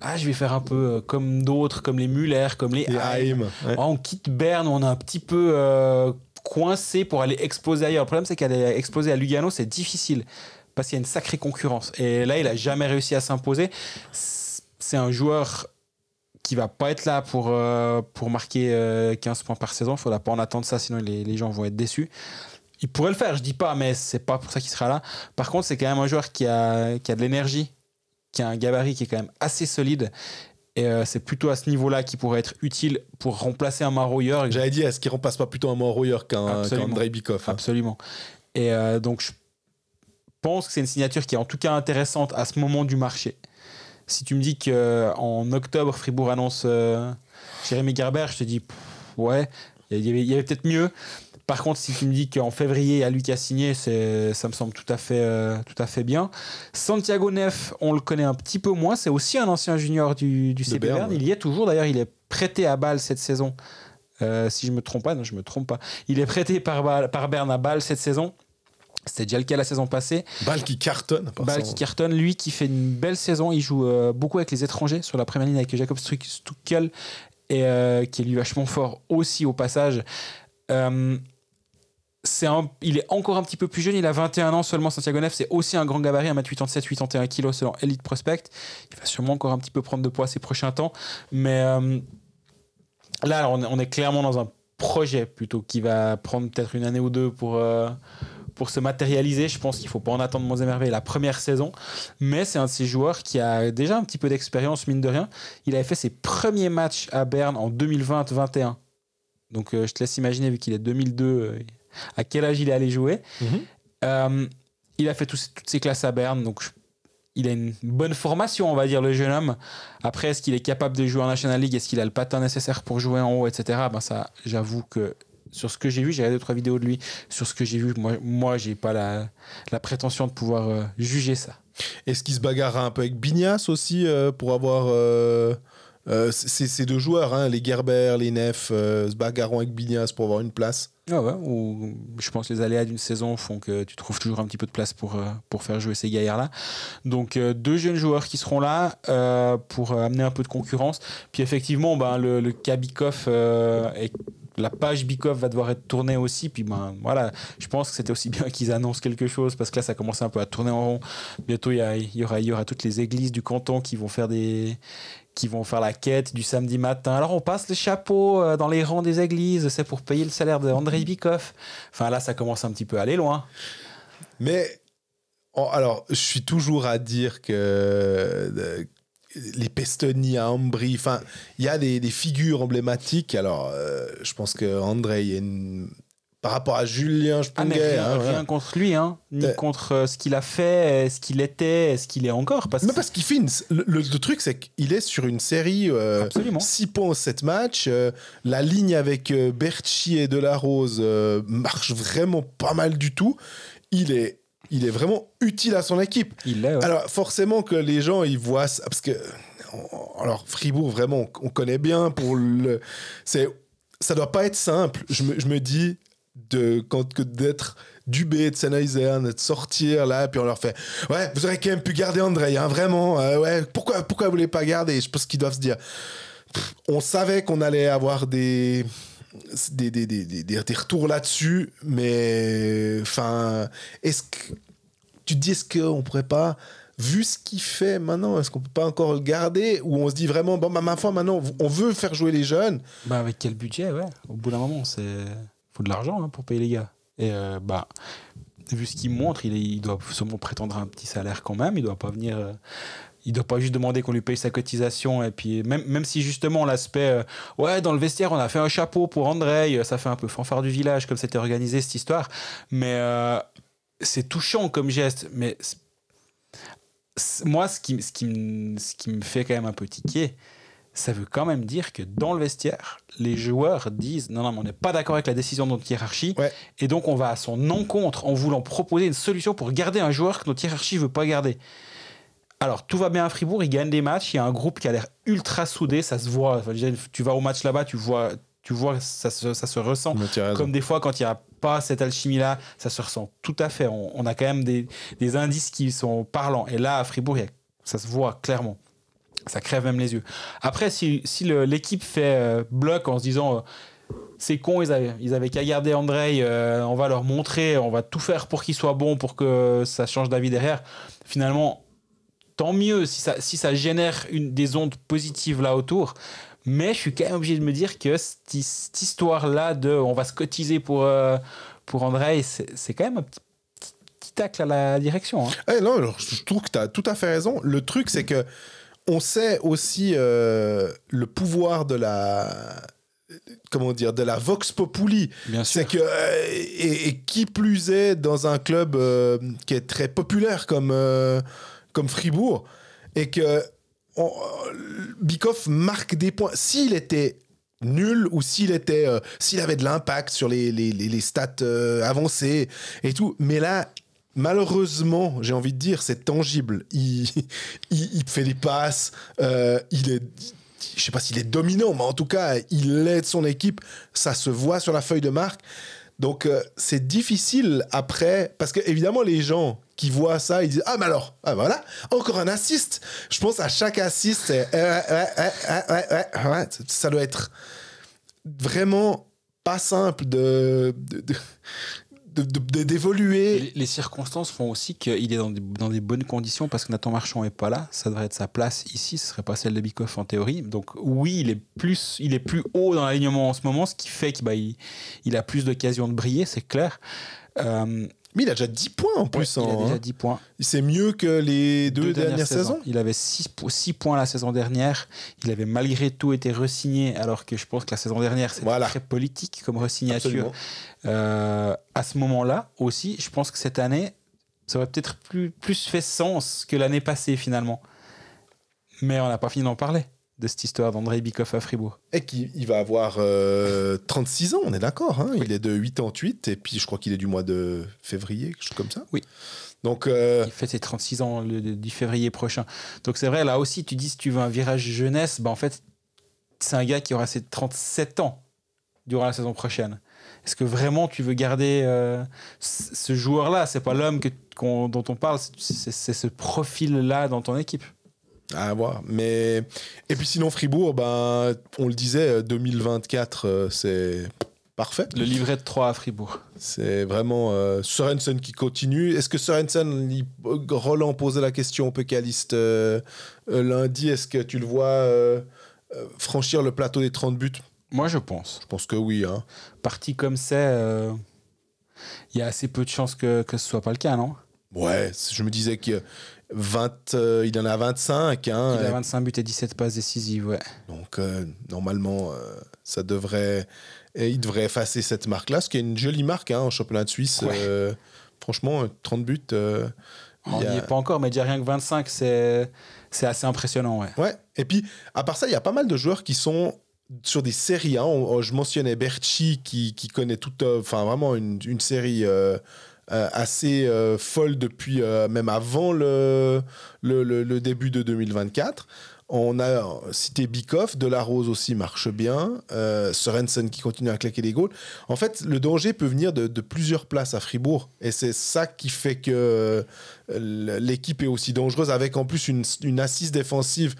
ah, je vais faire un peu euh, comme d'autres, comme les Muller, comme les Haim. Ouais. Ah, on quitte Berne, on est un petit peu euh, coincé pour aller exploser ailleurs. Le problème, c'est qu'aller exploser à Lugano, c'est difficile parce qu'il y a une sacrée concurrence. Et là, il a jamais réussi à s'imposer. C'est un joueur qui va pas être là pour, euh, pour marquer euh, 15 points par saison. Il faudra pas en attendre ça, sinon les, les gens vont être déçus. Il pourrait le faire, je dis pas, mais c'est pas pour ça qu'il sera là. Par contre, c'est quand même un joueur qui a, qui a de l'énergie, qui a un gabarit qui est quand même assez solide. Et euh, c'est plutôt à ce niveau-là qu'il pourrait être utile pour remplacer un Marouilleur. J'avais dit, est-ce qu'il remplace pas plutôt un Monroyer qu'un Bikoff hein Absolument. Et euh, donc, je pense que c'est une signature qui est en tout cas intéressante à ce moment du marché. Si tu me dis qu'en octobre, Fribourg annonce euh, Jérémy Gerber, je te dis, pff, ouais, il y avait, peut-être mieux. Par contre, si tu me dis qu'en février, il y a lui qui a signé, ça me semble tout à, fait, euh, tout à fait bien. Santiago Neff, on le connaît un petit peu moins. C'est aussi un ancien junior du, du De CB Berne, Berne. ouais. Il y est toujours. D'ailleurs, il est prêté à Bâle cette saison. Euh, si je me trompe pas, non, je me trompe pas. Il est prêté par, Bâle- par Berne à Bâle cette saison. C'était déjà le cas la saison passée. Balle qui cartonne. ça. qui cartonne, lui qui fait une belle saison. Il joue euh, beaucoup avec les étrangers sur la première ligne avec Jacob Stuckel et euh, qui est lui vachement fort aussi au passage. Euh, un- il est encore un petit peu plus jeune, il a 21 ans seulement. Santiago Neff, c'est aussi un grand gabarit, 1m87, 81 kg selon Elite Prospect. Il va sûrement encore un petit peu prendre de poids ces prochains temps. Mais là, on est, clairement dans un projet plutôt qui va prendre peut-être une année ou deux pour, pour se matérialiser. Je pense qu'il ne faut pas en attendre moins émerveillé la première saison. Mais c'est un de ces joueurs qui a déjà un petit peu d'expérience, mine de rien. Il avait fait ses premiers matchs à Berne en 2020-21. Donc euh, je te laisse imaginer, vu qu'il est 2002, euh, à quel âge il est allé jouer. Mhm. Euh, il a fait toutes ses classes à Berne, donc je- il a une bonne formation, on va dire, le jeune homme. Après, est-ce qu'il est capable de jouer en National League? Est-ce qu'il a le patin nécessaire pour jouer en haut, etc. Ben ça, j'avoue que sur ce que j'ai vu, j'ai regardé deux trois vidéos de lui. Sur ce que j'ai vu, moi, moi, j'ai pas la, la prétention de pouvoir euh, juger ça. Est-ce qu'il se bagarrera un peu avec Bignas aussi euh, pour avoir. euh, ces deux joueurs, hein, les Gerber, les Neff, se bagarreront avec Bignas pour avoir une place. Ah ouais, ou je pense que les aléas d'une saison font que tu trouves toujours un petit peu de place pour, pour faire jouer ces gaillards-là. Donc euh, deux jeunes joueurs qui seront là euh, pour amener un peu de concurrence. Puis effectivement, ben, le, euh, et la page Bikoff va devoir être tournée aussi. Puis ben voilà, je pense que c'était aussi bien qu'ils annoncent quelque chose parce que là ça commence un peu à tourner en rond. Bientôt il y, aura, y aura toutes les églises du canton qui vont faire des qui vont faire la quête du samedi matin. Alors on passe le chapeau euh, dans les rangs des églises, c'est pour payer le salaire de Andrei Bikoff. Enfin là, ça commence un petit peu à aller loin. Mais. alors, je suis toujours à dire que. Les Pestoni à Ambry, enfin, il y a des, des figures emblématiques. Alors, euh, je pense que une- par rapport à Julien Ah, mais Spunguet. rien, hein, rien contre lui, hein, ni Euh. contre euh, ce qu'il a fait, ce qu'il était, ce qu'il est encore. Parce Non, que parce qu'il une- le, le- le truc, c'est qu'il est sur une série euh, Absolument. 6 points en 7 matchs. la ligne avec Berchi et Delarose marche vraiment pas mal du tout. Il est, il est vraiment utile à son équipe. il l'est. ouais. Alors, forcément que les gens, ils voient ça. Parce que. Alors, Fribourg, vraiment, on connaît bien pour le. C'est, ça doit pas être simple. Je me, je me dis, de, quand, que d'être Dubé, de Sennheiser, de sortir là, puis on leur fait Ouais, vous aurez quand même pu garder André, hein, vraiment. euh, ouais, pourquoi, pourquoi vous voulez pas garder? Je pense qu'ils doivent se dire Pff, On savait qu'on allait avoir des. Des, des, des, des, retours là-dessus, mais enfin, est-ce que tu te dis est-ce qu'on pourrait pas, vu ce qu'il fait maintenant, est-ce qu'on peut pas encore le garder? Ou on se dit vraiment bon bah ma foi maintenant on veut faire jouer les jeunes Bah, avec quel budget, ouais? Au bout d'un moment, c'est faut de l'argent hein, pour payer les gars. Et euh, bah, vu ce qu'il montre, il, doit sûrement prétendre un petit salaire quand même. Il doit pas venir. euh, il doit pas juste demander qu'on lui paye sa cotisation et puis même, même si justement l'aspect euh, ouais dans le vestiaire on a fait un chapeau pour André euh, ça fait un peu fanfare du village comme c'était organisé cette histoire mais euh, c'est touchant comme geste mais moi ce qui, ce, qui me, ce qui me fait quand même un peu tiquer ça veut quand même dire que dans le vestiaire, les joueurs disent non, non, mais on n'est pas d'accord avec la décision de notre hiérarchie, Ouais. et donc on va à son encontre en voulant proposer une solution pour garder un joueur que notre hiérarchie veut pas garder. Alors tout va bien à Fribourg, ils gagnent des matchs, il y a un groupe qui a l'air ultra soudé, ça se voit. Enfin, tu vas au match là-bas, tu vois, tu vois, ça se, ça se ressent. Comme des fois, quand il n'y a pas cette alchimie-là, ça se ressent tout à fait. On, on a quand même des, des indices qui sont parlants. Et là, à Fribourg, il y a- ça se voit clairement. Ça crève même les yeux. Après, si, l'équipe fait euh, bloc en se disant euh, c'est con, ils avaient, ils avaient qu'à garder André, euh, on va leur montrer, on va tout faire pour qu'il soit bon, pour que ça change d'avis derrière. Finalement, tant mieux si ça, si ça génère une, des ondes positives là autour. Mais je suis quand même obligé de me dire que cette, his- cette histoire-là de on va se cotiser pour, euh, pour André, c'est quand même un petit, petit- petit tacle à la direction. hein. Eh non, alors, je trouve que tu as tout à fait raison. Le truc, c'est que on sait aussi euh, le pouvoir de la comment dire de la vox populi Bien c'est que euh, et, et qui plus est dans un club euh, qui est très populaire comme comme Fribourg et que on- euh, Bikoff marque des points. S'il était nul ou s'il était euh, s'il avait de l'impact sur les, les, les, stats euh, avancées et tout. Mais là malheureusement j'ai envie de dire c'est tangible. Il, <laughs> il, il fait des passes euh, il est je sais pas s'il est dominant mais en tout cas il aide son équipe. Ça se voit sur la feuille de marque donc euh, c'est difficile après parce que évidemment les gens qui voient ça ils disent ah mais alors ah, voilà encore un assist je pense à chaque assist ça doit être vraiment pas simple de- d'évoluer Les, circonstances font aussi qu'il est dans des, bonnes conditions parce que Nathan Marchand est pas là. Ça devrait être sa place ici. Ce serait pas celle de Bikoff en théorie. Donc oui, il est plus, haut dans l'alignement en ce moment, ce qui fait qu'il bah, a plus d'occasions de briller, c'est clair. Euh, mais il a déjà 10 points en plus il a en- déjà 10 points. c'est mieux que les deux, dernières, saisons. Il avait 6, points la saison dernière. Il avait malgré tout été re-signé, alors que je pense que la saison dernière, c'était Voilà. très politique comme re-signature. Euh, à ce moment-là aussi, je pense que cette année, ça aurait peut-être plus, plus fait sens que l'année passée finalement. Mais on n'a pas fini d'en parler de cette histoire d'André Bikoff à Fribourg. Et qu'il il va avoir euh, 36 ans, on est d'accord. hein. Il est de 88 et puis je crois qu'il est du mois de février, quelque chose comme ça. Oui. Donc, euh, Il fait ses 36 ans le, le 10 février prochain. Donc c'est vrai, là aussi, tu dis si tu veux un virage jeunesse, bah en fait, c'est un gars qui aura ses 37 ans durant la saison prochaine. Est-ce que vraiment tu veux garder euh, ce joueur-là? C'est pas l'homme que- dont on parle, c'est ce profil-là dans ton équipe. À voir. Mais... Et puis sinon, Fribourg, ben, on le disait, euh, 2024, euh, c'est parfait. Le livret de 3 à Fribourg. C'est vraiment euh, Sorensen qui continue. Est-ce que Sorensen, il- Roland posait la question au pécaliste euh, euh, lundi, est-ce que tu le vois euh, euh, franchir le plateau des 30 buts? Moi, je pense. Je pense que oui. Hein. Parti comme c'est, euh, il y a assez peu de chances que, que ce soit pas le cas, non? Ouais, je me disais que 20, euh, il en a 25. Hein, Il a et 25 buts et 17 passes décisives, ouais. Donc, euh, normalement, euh, ça devrait Et il devrait effacer cette marque-là, ce qui est une jolie marque hein, en championnat de Suisse. Ouais. Franchement, 30 buts. On il y a- n'y est pas encore, mais déjà rien que 25, c'est assez impressionnant. Ouais. Ouais. Et puis, à part ça, il y a pas mal de joueurs qui sont sur des séries. hein. Je mentionnais Berchi qui, qui connaît toute, enfin vraiment une, une série assez euh, folle depuis euh, même avant le, le, début de 2024. On a cité Bikoff, Delarose aussi marche bien, euh, Sorensen qui continue à claquer des goals. En fait, le danger peut venir de, plusieurs places à Fribourg. Et c'est ça qui fait que euh, l'équipe est aussi dangereuse, avec en plus une assise défensive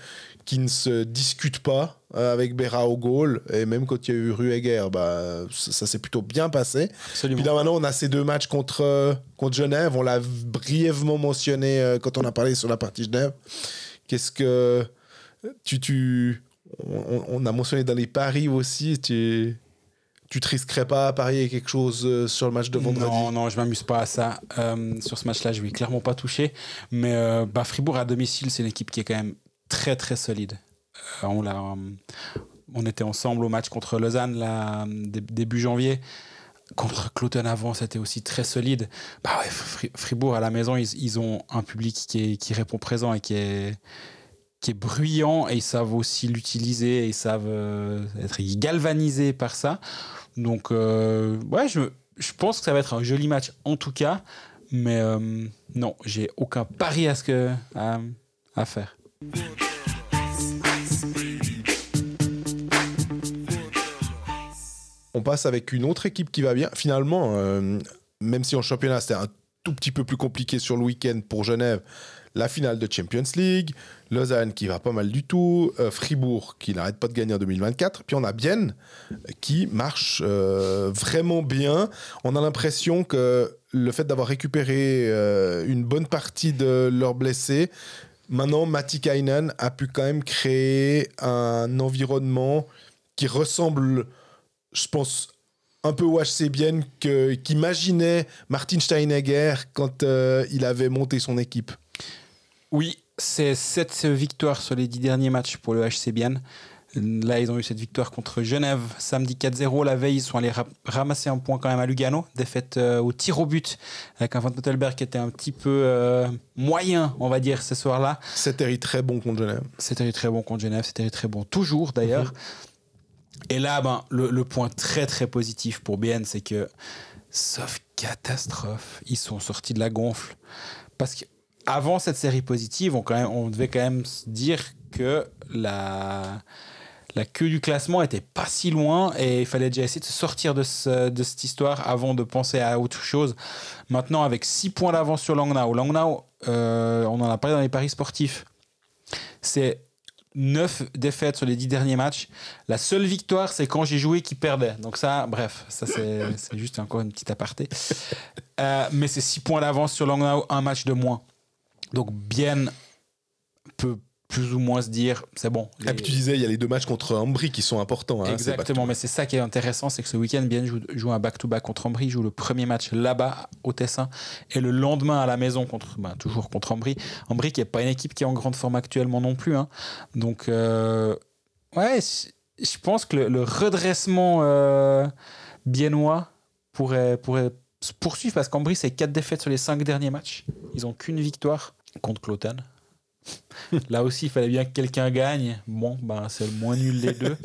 qui ne se discute pas euh, avec Berra au goal. Et même quand il y a eu Rueger, bah, ça, ça s'est plutôt bien passé. Absolument. Puis là maintenant, on a ces deux matchs contre, euh, contre Genève. On l'a brièvement mentionné euh, quand on a parlé sur la partie Genève. Qu'est-ce que tu... tu on, on a mentionné dans les paris aussi. Tu, tu te risquerais pas à parier quelque chose sur le match de vendredi? Non, non, je m'amuse pas à ça. Euh, sur ce match-là, je vais clairement pas toucher. Mais euh, bah, Fribourg à domicile, c'est une équipe qui est quand même très très solide. Euh, on, l'a, euh, on était ensemble au match contre Lausanne là, dé- début janvier. Contre Cloton avant, c'était aussi très solide. Bah ouais, Fri- Fribourg à la maison, ils, ont un public qui, répond présent et qui est, qui est bruyant et ils savent aussi l'utiliser et ils savent euh, être galvanisés par ça. Donc, euh, ouais, je, je pense que ça va être un joli match en tout cas. Mais euh, non, j'ai aucun pari à, ce que, à faire. On passe avec une autre équipe qui va bien. Finalement, euh, même si en championnat c'était un tout petit peu plus compliqué sur le week-end pour Genève, la finale de Champions League, Lausanne qui va pas mal du tout, euh, Fribourg qui n'arrête pas de gagner en 2024, puis on a Bienne qui marche euh, vraiment bien. On a l'impression que le fait d'avoir récupéré une bonne partie de leurs blessés, maintenant Matti Kainen a pu quand même créer un environnement qui ressemble je pense, un peu au HC Bienne que- qu'imaginait Martin Steinegger quand euh, il avait monté son équipe. Oui, c'est 7 victoires sur les 10 derniers matchs pour le HC Bienne. Là, ils ont eu cette victoire contre Genève samedi 4-0. La veille, ils sont allés ra- ramasser un point quand même à Lugano. Défaite euh, au tir au but avec un Van Tottelberg qui était un petit peu euh, moyen, on va dire, ce soir-là. C'était très bon contre Genève. C'était très bon contre Genève, c'était très bon toujours d'ailleurs. Et là, ben, le, point très très positif pour BN, c'est que, sauf catastrophe, ils sont sortis de la gonfle. Parce qu'avant cette série positive, on, devait quand même se dire que la, la queue du classement était pas si loin et il fallait déjà essayer de sortir de cette histoire avant de penser à autre chose. Maintenant, avec 6 points d'avance sur Langnau, Langnau, euh, on en a parlé dans les paris sportifs, c'est 9 défaites sur les 10 derniers matchs. La seule victoire, c'est quand j'ai joué qui perdait. Donc ça, bref, ça c'est <laughs> juste encore une petite aparté. Euh, mais c'est 6 points d'avance sur Langnau, un match de moins. Donc bien peut plus ou moins se dire, c'est bon. Et puis Les- tu disais, il y a les deux matchs contre Ambry qui sont importants. hein, c'est Exactement, mais c'est ça qui est intéressant, c'est que ce week-end, Bien joue, joue un back-to-back contre Ambry, joue le premier match là-bas au Tessin, et le lendemain à la maison contre, ben, toujours contre Ambry. Ambry qui n'est pas une équipe qui est en grande forme actuellement non plus, hein. donc euh, ouais, je pense que le, le redressement euh, biennois pourrait, pourrait se poursuivre parce qu'Ambry c'est 4 défaites sur les 5 derniers matchs, ils ont qu'une victoire contre Cloton. Là aussi, il fallait bien que quelqu'un gagne. Bon, ben, c'est le moins nul des deux.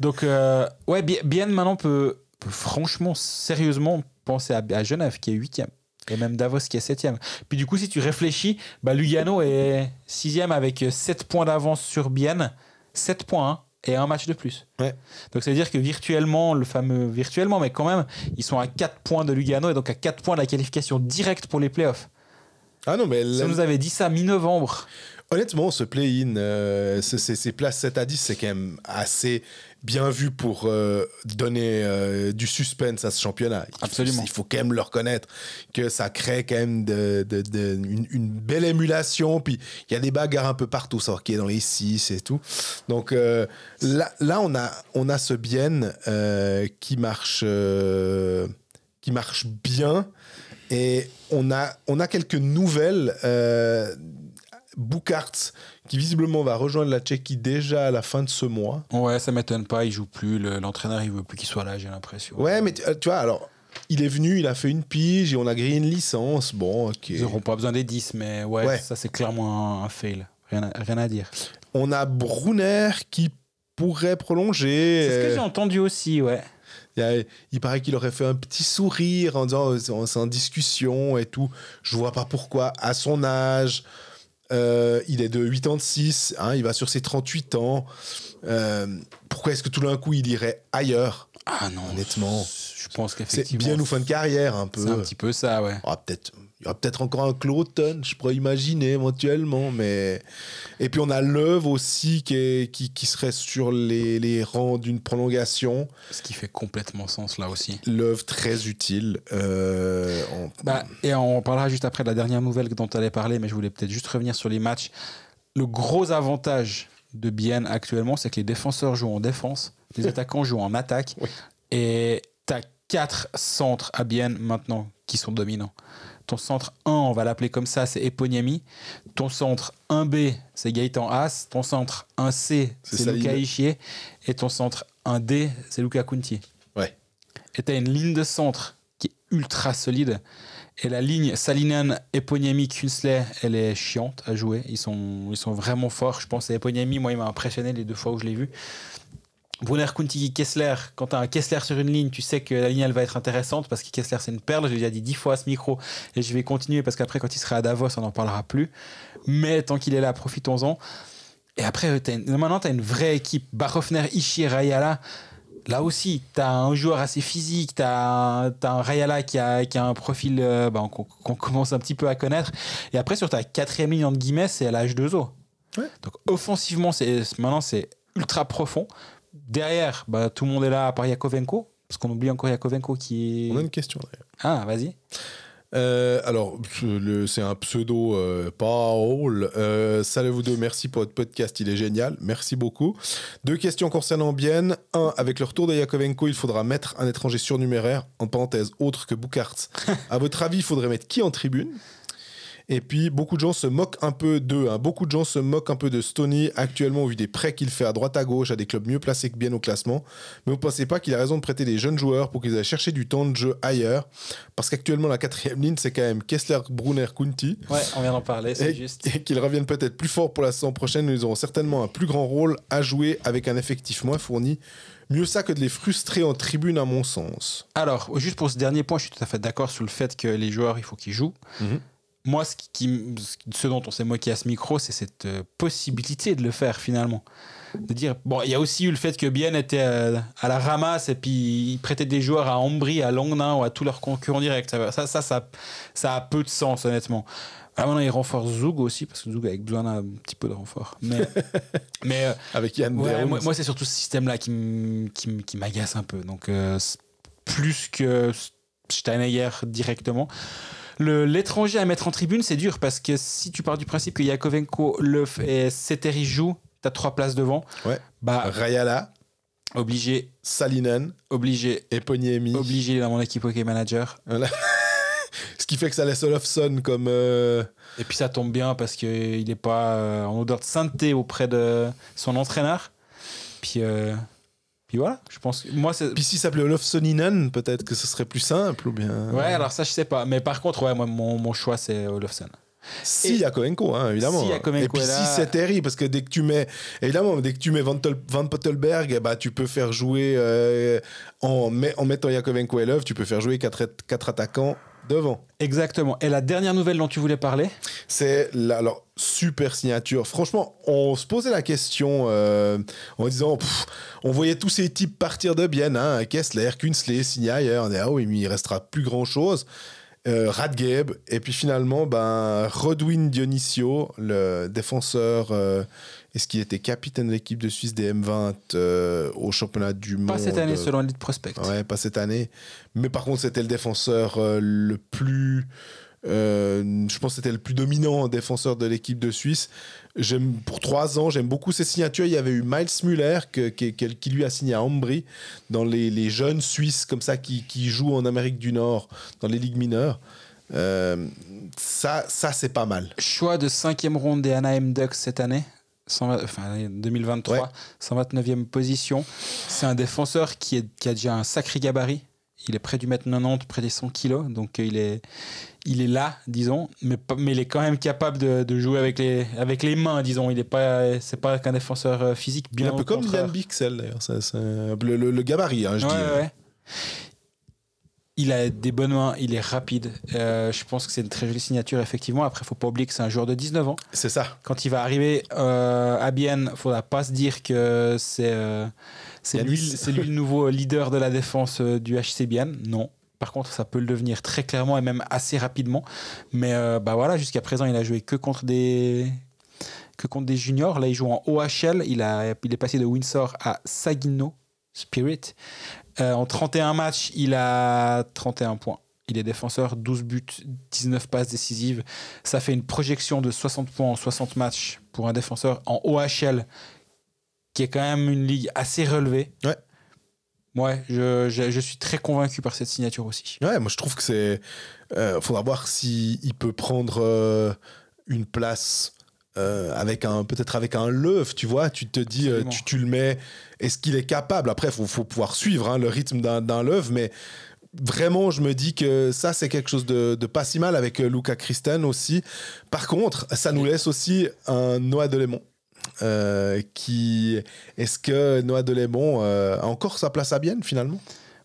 Donc, euh, ouais, Bi- Bien maintenant peut, peut franchement, sérieusement penser à, à Genève qui est huitième. Et même Davos qui est septième. Puis du coup, si tu réfléchis, bah, Lugano est sixième avec 7 points d'avance sur Bienne. 7 points hein, et un match de plus. Ouais. Donc ça veut dire que virtuellement, le fameux virtuellement, mais quand même, ils sont à 4 points de Lugano et donc à 4 points de la qualification directe pour les playoffs. Ah non, mais Si on nous avait dit ça mi-novembre, honnêtement, ce play-in, euh, ce- ces, ces places 7 à 10, c'est quand même assez bien vu pour euh, donner euh, du suspense à ce championnat. Il faut- Absolument. il faut quand même le reconnaître que ça crée quand même de, de- de- une, une belle émulation. Puis il y a des bagarres un peu partout, savoir qui est dans les 6 et tout. Donc euh, là, là, on a, on a ce bien qui marche. qui marche bien et on a, on a quelques nouvelles euh, Bukarts, qui visiblement va rejoindre la Tchéquie déjà à la fin de ce mois. Ouais, ça m'étonne pas, il joue plus. le- L'entraîneur, il veut plus qu'il soit là, j'ai l'impression. Ouais, mais tu euh, tu vois, alors, il est venu, il a fait une pige et on a grillé une licence. Bon, ok. Ils n'auront pas besoin des 10, mais ouais, Ouais. ça c'est clairement un, un fail. Rien à, rien à dire. On a Brunner qui pourrait prolonger. C'est ce que Euh, j'ai entendu aussi, ouais. Il, y a- il paraît qu'il aurait fait un petit sourire en disant euh, c'est en- c'est en discussion et tout. Je vois pas pourquoi. À son âge, euh, il est de 86, hein, il va sur ses 38 ans. Euh, pourquoi est-ce que tout d'un coup il irait ailleurs? Ah non, Honnêtement. Je pense C'est qu'effectivement. bien ou fin de carrière un peu. C'est un petit peu ça, ouais. Ah, peut-être il y aura peut-être encore un Cloton, je pourrais imaginer éventuellement, mais et puis on a Love aussi qui, est- qui, qui serait sur les, les rangs d'une prolongation. Ce qui fait complètement sens là aussi. Love très utile. Euh, en- Bah, et on parlera juste après de la dernière nouvelle dont tu allais parler, mais je voulais peut-être juste revenir sur les matchs. Le gros avantage de Bienne actuellement, c'est que les défenseurs jouent en défense, les <laughs> attaquants jouent en attaque, Oui. et quatre centres à Bienne maintenant qui sont dominants. Ton centre 1, on va l'appeler comme ça, c'est Eponiemi. Ton centre 1B, c'est Gaëtan Haas. Ton centre 1C, C'est. Luca Ischier. Et ton centre 1D, c'est Luca Kunti. Ouais. Et tu as une ligne de centre qui est ultra solide. Et la ligne Salinen, Eponiemi, Kunsley, elle est chiante à jouer. Ils sont, ils sont vraiment forts. Je pense à Eponiemi, moi, il m'a impressionné les deux fois où je l'ai vu. Brunner, Kunti, Kessler. Quand tu as un Kessler sur une ligne, tu sais que la ligne, elle va être intéressante parce que Kessler, c'est une perle. Je l'ai déjà dit dix fois à ce micro et je vais continuer parce qu'après, quand il sera à Davos, on n'en parlera plus. Mais tant qu'il est là, profitons-en. Et après, une- maintenant, tu as une vraie équipe. Barofner, Ishii, Rayala. Là aussi, tu as un joueur assez physique, tu as, un Rayala qui a, qui a un profil euh, bah, qu'on commence un petit peu à connaître. Et après, sur ta quatrième ligne, entre guillemets, c'est la H2O. Ouais. Donc offensivement, c'est maintenant, c'est ultra profond. Derrière, bah, tout le monde est là à part Yakovenko. Parce qu'on oublie encore Yakovenko qui est. On a une question d'ailleurs. Ah, vas-y. Euh, alors, c'est un pseudo euh, Paul. Euh, salut vous deux, merci pour votre podcast, il est génial, merci beaucoup. Deux questions concernant Bienne. Un, avec le retour de Yakovenko, il faudra mettre un étranger surnuméraire, en parenthèse, autre que Bukarts. <laughs> à votre avis, il faudrait mettre qui en tribune? Et puis, beaucoup de gens se moquent un peu d'eux. hein. Beaucoup de gens se moquent un peu de Stony actuellement, au vu des prêts qu'il fait à droite à gauche à des clubs mieux placés que bien au classement. Mais vous pensez pas qu'il a raison de prêter des jeunes joueurs pour qu'ils aillent chercher du temps de jeu ailleurs? Parce qu'actuellement, la quatrième ligne, c'est quand même Kessler, Brunner, Kunti. Ouais, on vient d'en parler, c'est juste. et qu'ils reviennent peut-être plus fort pour la saison prochaine. Ils auront certainement un plus grand rôle à jouer avec un effectif moins fourni. Mieux ça que de les frustrer en tribune, à mon sens. Alors, juste pour ce dernier point, je suis tout à fait d'accord sur le fait que les joueurs, il faut qu'ils jouent. Mhm. Moi, ce, qui, qui- ce dont on s'est moqué à ce micro, c'est cette euh, possibilité de le faire finalement. De dire, bon, il y a aussi eu le fait que Bien était à la ramasse et puis il prêtait des joueurs à Ambry, à Longnain ou à tous leurs concurrents directs. Ça, ça, ça, ça, ça a peu de sens, honnêtement. Ah, maintenant, il renforce Zoug aussi, parce que Zoug a besoin d'un petit peu de renfort. Mais, <laughs> mais euh, Avec Yann Ouais, moi, moi, c'est surtout ce système-là qui m'agace un peu. Donc, euh, plus que Steineier directement. L'étranger à mettre en tribune, c'est dur parce que si tu pars du principe que Yakovenko, Leuf et Seteri jouent, t'as trois places devant. Ouais. Bah, Rayala, obligé, Salinen, obligé, Eponiemi. obligé dans mon équipe Hockey Manager. <laughs> Ce qui fait que ça laisse Olofsson comme. euh, Et puis ça tombe bien parce qu'il n'est pas euh, en odeur de sainteté auprès de son entraîneur. Puis, euh, puis voilà, je pense que moi, c'est. Puis s'il s'appelait Olofssoninen, peut-être que ce serait plus simple ou bien. Ouais, alors ça, je sais pas. Mais par contre, ouais, moi, mon, mon choix, c'est Olofsson. Si Et- Yakovenko, hein, évidemment. Si Yakovenko Et puis est là- si c'est Terry, parce que dès que tu mets, évidemment, dès que tu mets Van, Tol- Van Pottelberg, bah, tu peux faire jouer euh, en, met- en mettant Yakovenko et Love, tu peux faire jouer quatre, quatre attaquants devant. Exactement. Et la dernière nouvelle dont tu voulais parler C'est la- alors super signature. Franchement, on se posait la question euh, en disant, pff, on voyait tous ces types partir de Bienne, hein, Kessler, Kunsley, Signayer, on dit, ah oui, mais il restera plus grand chose. Euh, Radgeb, et puis finalement, ben, Rodwin Dionisio, le défenseur, euh, est-ce qu'il était capitaine de l'équipe de Suisse des M20 euh, au championnat du monde Pas cette année selon Elite Prospect. Ouais, pas cette année. Mais par contre, c'était le défenseur euh, le plus. euh, je pense que c'était le plus dominant défenseur de l'équipe de Suisse. J'aime pour trois ans, j'aime beaucoup ses signatures. Il y avait eu Miles Muller que- qui, lui a signé à Ambry dans les, les jeunes Suisses comme ça qui, qui jouent en Amérique du Nord dans les ligues mineures. Euh, ça, ça c'est pas mal. Choix de cinquième ronde des Anaheim Ducks cette année. 120 enfin, 2023, Ouais. 129e position. C'est un défenseur qui, est, qui a déjà un sacré gabarit. Il est près du mètre 90, près des 100 kilos. Donc euh, il est, il est là, disons. Mais, mais il est quand même capable de, de jouer avec les, avec les mains, disons. Il est pas, c'est pas qu'un défenseur euh, physique. Il est Bien un peu comme. Yann Bixel d'ailleurs. le, le- le gabarit, hein, je Ouais, dis. ouais. Il a des bonnes mains, il est rapide. Euh, je pense que c'est une très jolie signature, effectivement. Après, faut pas oublier que c'est un joueur de 19 ans. C'est ça. Quand il va arriver euh, à Bienne, faudra pas se dire que c'est euh, c'est lui, le nouveau <laughs> leader de la défense euh, du HC Bienne. Non. Par contre, ça peut le devenir très clairement et même assez rapidement. Mais bah voilà, jusqu'à présent, il a joué que contre des que contre des juniors. Là, il joue en OHL. Il, a, il est passé de Windsor à Saginaw Spirit. Euh, en 31 matchs, il a 31 points. Il est défenseur, 12 buts, 19 passes décisives. Ça fait une projection de 60 points en 60 matchs pour un défenseur en OHL, qui est quand même une ligue assez relevée. Ouais. Ouais, je, je- je suis très convaincu par cette signature aussi. Ouais, moi je trouve que c'est. Euh, faudra voir s'il il peut prendre euh, une place euh, avec un peut-être avec un leuf, tu vois. Tu te dis, euh, tu, tu le mets. Est-ce qu'il est capable? Après, il faut, faut pouvoir suivre hein, le rythme d'un leuf, mais vraiment, je me dis que ça, c'est quelque chose de, de pas si mal avec euh, Luca Christen aussi. Par contre, ça nous laisse aussi un Noah Delémont. Euh, qui est-ce que Noah Delémont euh, a encore sa place à Bienne finalement?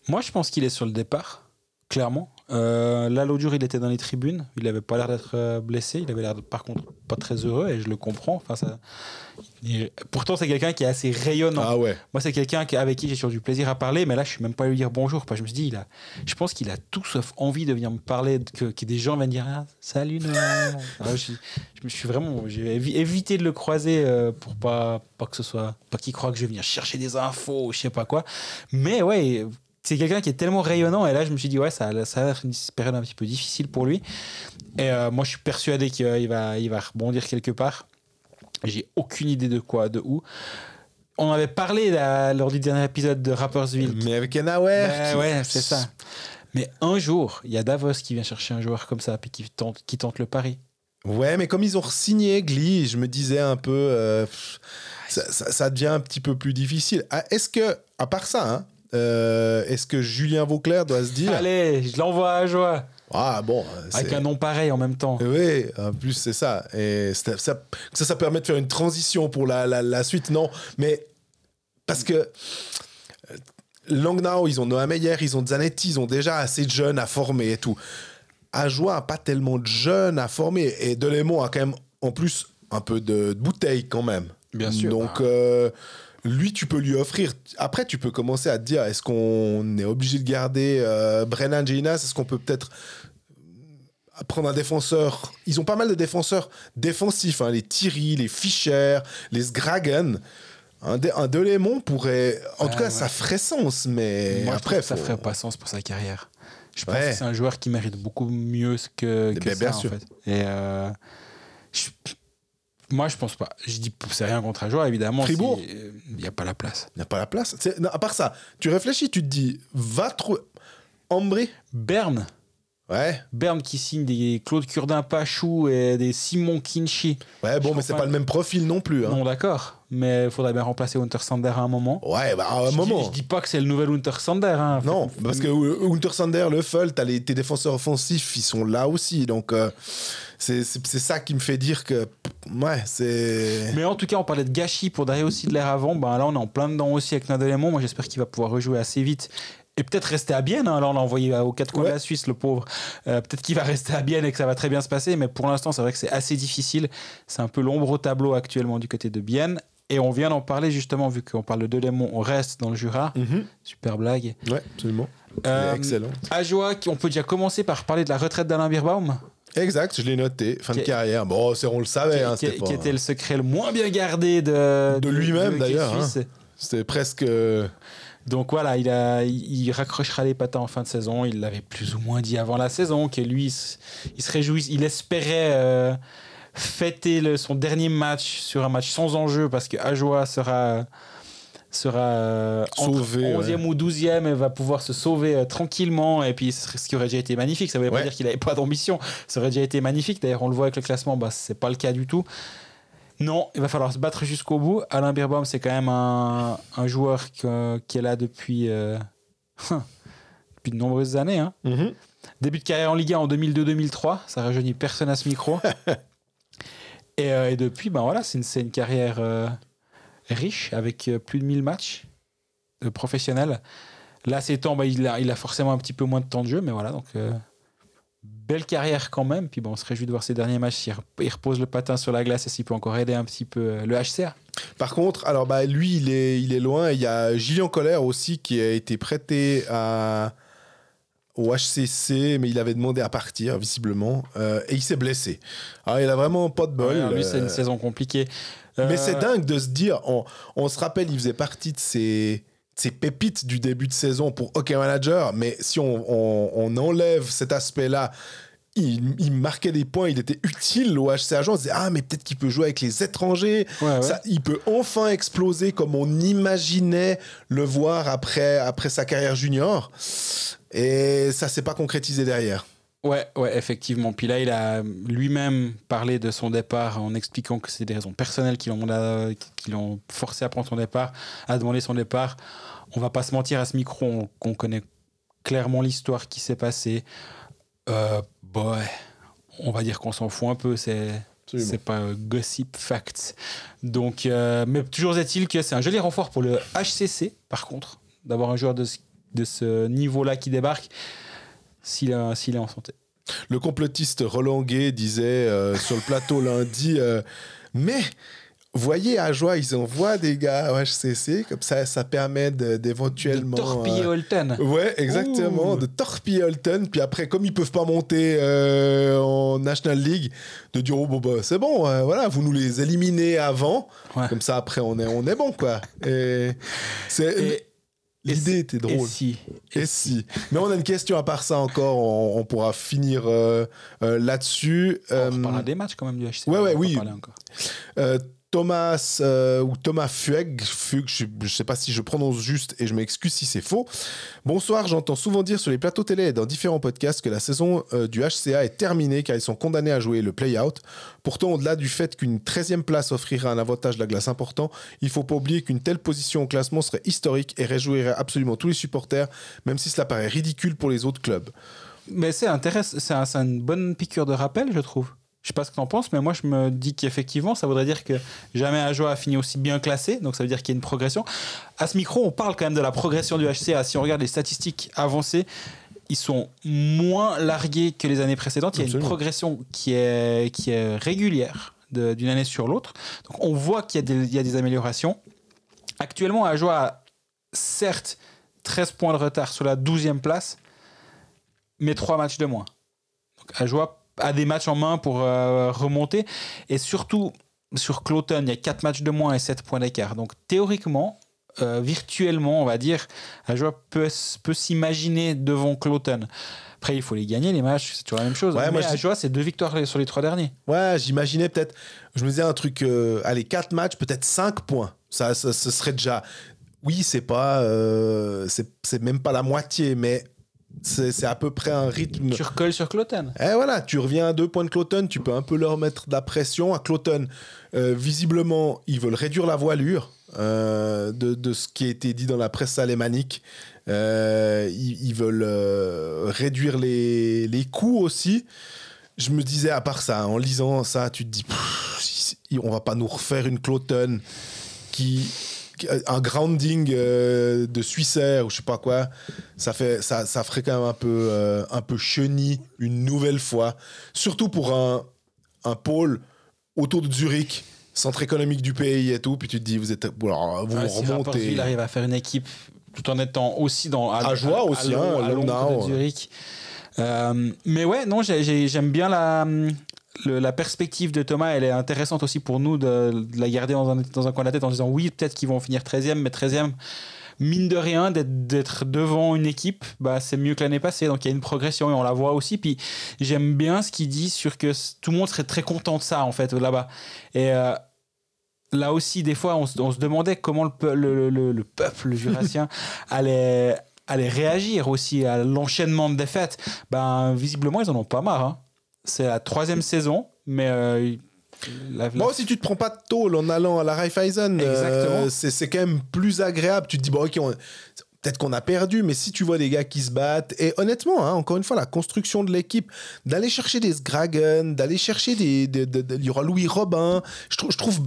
Moi, je pense qu'il est sur le départ, clairement. Euh, là, l'autre jour, il était dans les tribunes. Il avait pas l'air d'être euh, blessé. Il avait l'air, par contre, pas très heureux et je le comprends. Enfin, ça... il- Pourtant, c'est quelqu'un qui est assez rayonnant. Ah ouais. Moi, c'est quelqu'un avec qui j'ai toujours du plaisir à parler, mais là, je suis même pas allé lui dire bonjour. Parce que je me suis dit, il a, je pense qu'il a tout sauf envie de venir me parler, que, que des gens viennent dire ah, salut. Alors, je, je me suis vraiment, j'ai évi- évité de le croiser euh, pour pas, pas que ce soit, pas qu'il croit que je vais venir chercher des infos, ou je sais pas quoi. Mais ouais, c'est quelqu'un qui est tellement rayonnant, et là, je me suis dit ouais, ça, ça a l'air une période un petit peu difficile pour lui. Et euh, moi, je suis persuadé qu'il va, il va rebondir quelque part. J'ai aucune idée de quoi, de où. On avait parlé là, lors du dernier épisode de Rappersville. Mais avec Enauer. Ben qui- ouais, c'est ça. Mais un jour, il y a Davos qui vient chercher un joueur comme ça, puis qui tente, qui tente le pari. Ouais, mais comme ils ont signé Glee, je me disais un peu, euh, ça- ça devient un petit peu plus difficile. Ah, Est-ce que, à part ça, hein, euh, est-ce que Julien Vauclair doit se dire, Allez, je l'envoie à joie. ah bon, Avec un nom pareil en même temps. oui, en plus c'est ça. Et ça, ça, ça permet de faire une transition pour la, la, la suite, non? Mais parce que euh, Langnau, ils ont Noah Meyer, ils ont Zanetti, ils ont déjà assez de jeunes à former et tout. Ajoie n'a pas tellement de jeunes à former. Et Delémont a quand même, en plus, un peu de, de bouteille quand même. Bien sûr. Donc, euh, lui, tu peux lui offrir. Après, tu peux commencer à te dire est-ce qu'on est obligé de garder euh, Brennan Ginas Est-ce qu'on peut peut-être prendre un défenseur? Ils ont pas mal de défenseurs défensifs hein, les Thierry, les Fischer, les Sgragen. Un, un Delémont pourrait. En tout cas, ouais. ça ferait sens, mais Moi, après. ça ferait pas sens pour sa carrière. Je pense Ouais. que c'est un joueur qui mérite beaucoup mieux que, que Ben, ça, bien en sûr. fait. Et euh, je- moi, je pense pas. Je dis, c'est rien contre un joueur, évidemment. Fribourg si- Il n'y a pas la place. Il n'y a pas la place. Non, à part ça, tu réfléchis, tu te dis va trouver. Ambry Berne, Ouais. Berne qui signe des Claude Curdin-Pachou et des Simon Kinchy. Ouais, bon, Je mais c'est comprends. pas le même profil non plus. Hein. Non, d'accord. Mais il faudrait bien remplacer Winter Sander à un moment. Ouais, bah à un je moment. Dis, je dis pas que c'est le nouvel Winter Sander. Hein. Non, parce que Untersander, le Full, t'as les, tes défenseurs offensifs, ils sont là aussi. Donc, euh, c'est ça qui me fait dire que. Ouais, c'est. Mais en tout cas, on parlait de gâchis pour de l'air avant. Ben là, on est en plein dedans aussi avec Nadelémon. Moi, j'espère qu'il va pouvoir rejouer assez vite. Et peut-être rester à Bienne. hein. Là, on l'a envoyé aux quatre coins Ouais. de la Suisse, le pauvre. Euh, peut-être qu'il va rester à Bienne et que ça va très bien se passer. Mais pour l'instant, c'est vrai que c'est assez difficile. C'est un peu l'ombre au tableau actuellement du côté de Bienne. Et on vient d'en parler justement, vu qu'on parle de Delémon, on reste dans le Jura. Mhm. Super blague. Ouais, absolument. Euh, Excellent. Ajoa, qui- on peut déjà commencer par parler de la retraite d'Alain Birbaum, Exact, je l'ai noté. Fin de carrière. Bon, c'est- on le qui, savait. hein, qui- c'était qui était le secret le moins bien gardé de, De lui-même, d'ailleurs, hein. C'était presque. euh, Donc voilà, il, a, il il raccrochera les patins en fin de saison. Il l'avait plus ou moins dit avant la saison que lui, il se- il se réjouit, il espérait euh, fêter le- son dernier match sur un match sans enjeu parce que Ajoa sera, sera euh, entre Sauvé, 11e ou 12e et va pouvoir se sauver euh, tranquillement. Et puis, ce qui aurait déjà été magnifique. Ça ne veut Ouais. pas dire qu'il n'avait pas d'ambition. Ça aurait déjà été magnifique. D'ailleurs, on le voit avec le classement, bah, ce n'est pas le cas du tout. Non, il va falloir se battre jusqu'au bout. Alain Birbaum, c'est quand même un, un joueur que- qui est là depuis, euh, <laughs> depuis de nombreuses années. hein. Mhm. Début de carrière en Ligue 1 en 2002-2003, ça rajeunit personne à ce micro. <laughs> et, euh, et depuis, ben voilà, c'est une, une carrière euh, riche avec euh, plus de 1000 matchs euh, professionnels. Là, ces temps, ben, il, a, il a forcément un petit peu moins de temps de jeu, mais voilà, donc euh, belle carrière quand même. Puis bon, on se réjouit de voir ses derniers matchs. Il, rep- il repose le patin sur la glace et s'il peut encore aider un petit peu euh, le HCR. Par contre, alors bah, lui, il est, il est loin. Il y a Gillian Colère aussi qui a été prêté à, au HCC, mais il avait demandé à partir, visiblement. Euh, et il s'est blessé. Alors, il a vraiment pas de bol. Ouais, lui, c'est une euh, saison compliquée. Mais Euh, c'est dingue de se dire, on, on se rappelle, il faisait partie de ces, pépites du début de saison pour Hockey Manager, mais si on, on- on enlève cet aspect-là, il, il marquait des points, il était utile au HC Agent, on se disait, ah mais peut-être qu'il peut jouer avec les étrangers, Ouais, ouais. Ça, il peut enfin exploser comme on imaginait le voir après, après sa carrière junior, et ça s'est pas concrétisé derrière. Ouais, ouais, effectivement. Puis là, il a lui-même parlé de son départ en expliquant que c'est des raisons personnelles qui l'ont, qui l'ont forcé à prendre son départ, à demander son départ. On va pas se mentir à ce micro, on, qu'on connaît clairement l'histoire qui s'est passée. Euh, bah on va dire qu'on s'en fout un peu, c'est, c'est pas euh, gossip facts. Donc, euh, mais toujours est-il que c'est un joli renfort pour le HCC, par contre, d'avoir un joueur de ce, de ce niveau-là qui débarque, s'il, est- en santé. Le complotiste Roland Gay disait euh, <laughs> sur le plateau lundi euh, Mais voyez à joie, ils envoient des gars au HCC, comme ça, ça permet d'éventuellement. De torpiller euh, Holton. Ouais, exactement, Ouh. de torpiller Holton. Puis après, comme ils peuvent pas monter euh, en National League, de dire oh, bon, bah, c'est bon, euh, voilà, vous nous les éliminez avant. Ouais. Comme ça, après, on est, on est bon, quoi. Et c'est- Et- L'idée et- était Et drôle. si Et si. Mais on a une question à part ça encore, on, on pourra finir euh, euh, là-dessus. On Euh, reparlera des matchs quand même du HC. ouais, ouais, oui. encore. Thomas euh, ou Thomas Fueg, je ne sais pas si je prononce juste et je m'excuse si c'est faux. Bonsoir, j'entends souvent dire sur les plateaux télé et dans différents podcasts que la saison euh, du HCA est terminée car ils sont condamnés à jouer le play-out. Pourtant, au-delà du fait qu'une 13e place offrirait un avantage de la glace important, il faut pas oublier qu'une telle position au classement serait historique et réjouirait absolument tous les supporters, même si cela paraît ridicule pour les autres clubs. Mais c'est intéressant, c'est une bonne piqûre de rappel, je trouve. Je sais pas ce que t'en penses, mais moi je me dis qu'effectivement, ça voudrait dire que jamais Ajoa a fini aussi bien classé, donc ça veut dire qu'il y a une progression. À ce micro, on parle quand même de la progression du HCA. Si on regarde les statistiques avancées, ils sont moins largués que les années précédentes. Il y a une progression qui est, qui est régulière d'une année sur l'autre. Donc on voit qu'il y, a des- il y a des améliorations. Actuellement, Ajoa a certes 13 points de retard sur la 12e place, mais 3 matchs de moins. Donc Ajoa a des matchs en main pour euh, remonter. Et surtout, sur Cloton, il y a 4 matchs de moins et 7 points d'écart. Donc théoriquement, euh, virtuellement, on va dire, Ajoa peut, s- peut s'imaginer devant Cloton. Après, il faut les gagner, les matchs, c'est toujours la même chose. Ouais, Mais moi, je c'est deux victoires sur les trois derniers. Ouais, j'imaginais peut-être, je me disais un truc, euh, allez, 4 matchs, peut-être 5 points. Ça, ça, ce serait déjà. Oui, c'est pas. euh, c'est même pas la moitié, mais c'est à peu près un rythme. Tu recolles sur Cloton. Et voilà, tu reviens à deux points de Cloton, tu peux un peu leur mettre de la pression. À Cloton, euh, visiblement, ils veulent réduire la voilure euh, de, de ce qui a été dit dans la presse alémanique. Euh, ils, ils veulent euh, réduire les, les coûts aussi. Je me disais, à part ça, en lisant ça, tu te dis, pff, on va pas nous refaire une Cloton qui un grounding euh, de Suissair ou je sais pas quoi ça fait ça, ça ferait quand même un peu euh, un peu chenille une nouvelle fois. Surtout pour un un pôle autour de Zurich centre économique du pays et tout puis tu te dis vous êtes alors, vous si remontez. Rapperswil arrive à faire une équipe tout en étant aussi dans À Joie aussi, Londres- hein, à à Londres Londres, de Zurich. Euh, mais ouais, non, j'ai- j'ai- j'aime bien la, le- la perspective de Thomas. Elle est intéressante aussi pour nous de, de la garder dans un, dans un coin de la tête en disant oui, peut-être qu'ils vont finir 13e, mais 13e, mine de rien, d'être- devant une équipe, bah, c'est mieux que l'année passée. Donc il y a une progression et on la voit aussi. Puis j'aime bien ce qu'il dit sur que tout le monde serait très content de ça en fait là-bas. Et. euh, là aussi, des fois, on se, on se demandait comment le, peu- le, le- le peuple <laughs> jurassien allait, allait réagir aussi à l'enchaînement de défaites. Ben, visiblement, ils en ont pas marre. hein. C'est la troisième saison, mais euh, la- la- Bon, si tu te prends pas de tôle en allant à la Raiffeisen, euh, Exactement. c'est quand même plus agréable. Tu te dis, bon, ok, on- peut-être qu'on a perdu, mais si tu vois des gars qui se battent, et honnêtement, hein, encore une fois, la construction de l'équipe, d'aller chercher des Sgragen, d'aller chercher des. il y aura Louis Robin, je trouve. Je trouve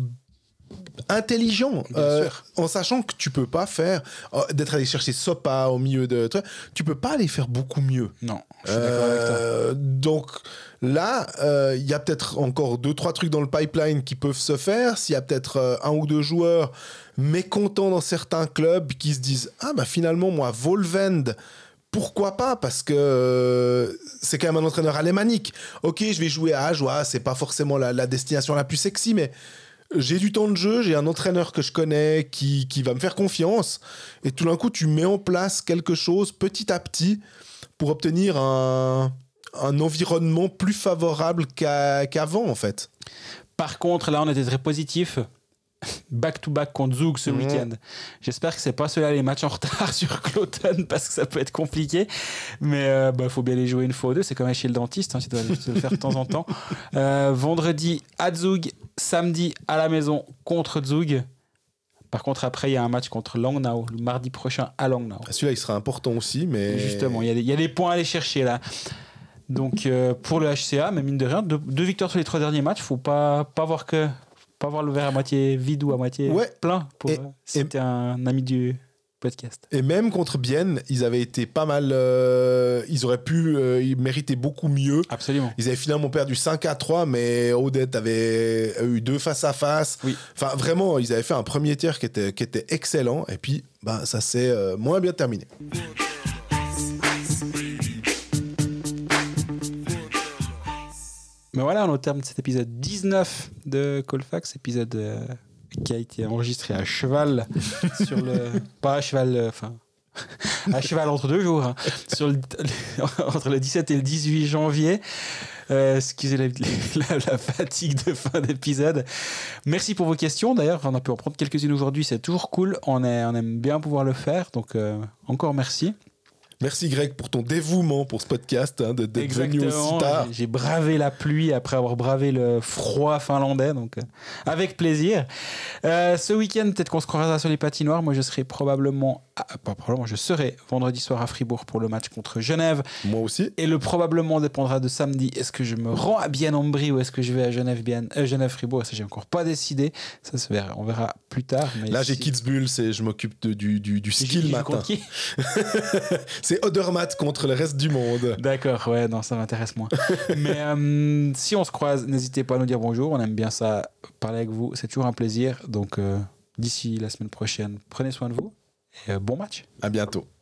intelligent euh, en sachant que tu peux pas faire euh, d'être allé chercher Sopa au milieu de tu peux pas aller faire beaucoup mieux Non, je suis d'accord avec toi. euh, donc là, euh, il y a peut-être encore deux, trois trucs dans le pipeline qui peuvent se faire. S'il y a peut-être euh, un ou deux joueurs mécontents dans certains clubs qui se disent Ah, bah finalement, moi, Volvend. Pourquoi pas? Parce que euh, c'est quand même un entraîneur alémanique. Ok, je vais jouer à Ajoie, c'est pas forcément la, destination la plus sexy, mais j'ai du temps de jeu, j'ai un entraîneur que je connais qui, qui va me faire confiance. Et tout d'un coup, tu mets en place quelque chose petit à petit pour obtenir un, un environnement plus favorable qu'avant, en fait. Par contre, là, on était très positif. Back-to-back contre Zug ce Mhm. week-end. J'espère que c'est pas ceux-là les matchs en retard <laughs> sur Cloton parce que ça peut être compliqué. Mais il bah, faut bien les jouer une fois ou deux. C'est comme chez le dentiste, hein, tu dois tu dois le faire de temps en temps. <laughs> Euh, vendredi à Zug, samedi à la maison contre Zug. Par contre, après, il y a un match contre Langnau le mardi prochain à Langnau. Celui-là, il sera important aussi, mais... Justement, il y, a des- il y a des points à aller chercher là. Donc euh, pour le HCA, mais mine de rien, deux, deux victoires sur les trois derniers matchs, faut pas, pas voir que pas voir le verre à moitié vide ou à moitié Ouais. plein. Pour, Et- euh, C'était un ami du podcast. Et même contre Bienne, ils avaient été pas mal... euh, ils auraient pu... euh, ils méritaient beaucoup mieux. Absolument. Ils avaient finalement perdu 5 à 3, mais Odette avait eu deux face à face. Oui. Enfin, vraiment, ils avaient fait un premier tiers qui était, qui était excellent. Et puis, bah, ça s'est euh, moins bien terminé. Mais voilà, on est au terme de cet épisode 19 de Colfax, épisode euh, qui a été enregistré à cheval <laughs> sur le pas à cheval, euh, enfin <laughs> à cheval entre deux jours, hein, sur le- <laughs> entre le 17 et le 18 janvier. Euh, excusez la, la- la fatigue de fin d'épisode. Merci pour vos questions. D'ailleurs, on a pu en prendre quelques-unes aujourd'hui. C'est toujours cool. On, est, on aime bien pouvoir le faire. Donc, euh, encore merci. Merci Greg pour ton dévouement pour ce podcast, hein, de- d'être venu aussi tard. J'ai- J'ai bravé la pluie après avoir bravé le froid finlandais, donc euh, avec plaisir. Euh, ce week-end, peut-être qu'on se croisera sur les patinoires. Moi, je serai probablement, ah, pas probablement, je serai vendredi soir à Fribourg pour le match contre Genève. Moi aussi. Et le probablement dépendra de samedi. Est-ce que je me rends à Bienne-en-Brie ou est-ce que je vais à Genève, Bienne, euh, Genève-Fribourg Ça, j'ai encore pas décidé. Ça se verra. On verra plus tard. Mais Là, j'ai Kitzbühel, c'est je m'occupe du, du, du J'ai- ski le j'ai matin. <laughs> C'est Odermatt contre le reste du monde. D'accord, ouais, non, ça m'intéresse moins. <laughs> Mais euh, si on se croise, n'hésitez pas à nous dire bonjour. On aime bien ça, parler avec vous. C'est toujours un plaisir. Donc, euh, d'ici la semaine prochaine, prenez soin de vous euh, bon match. À bientôt.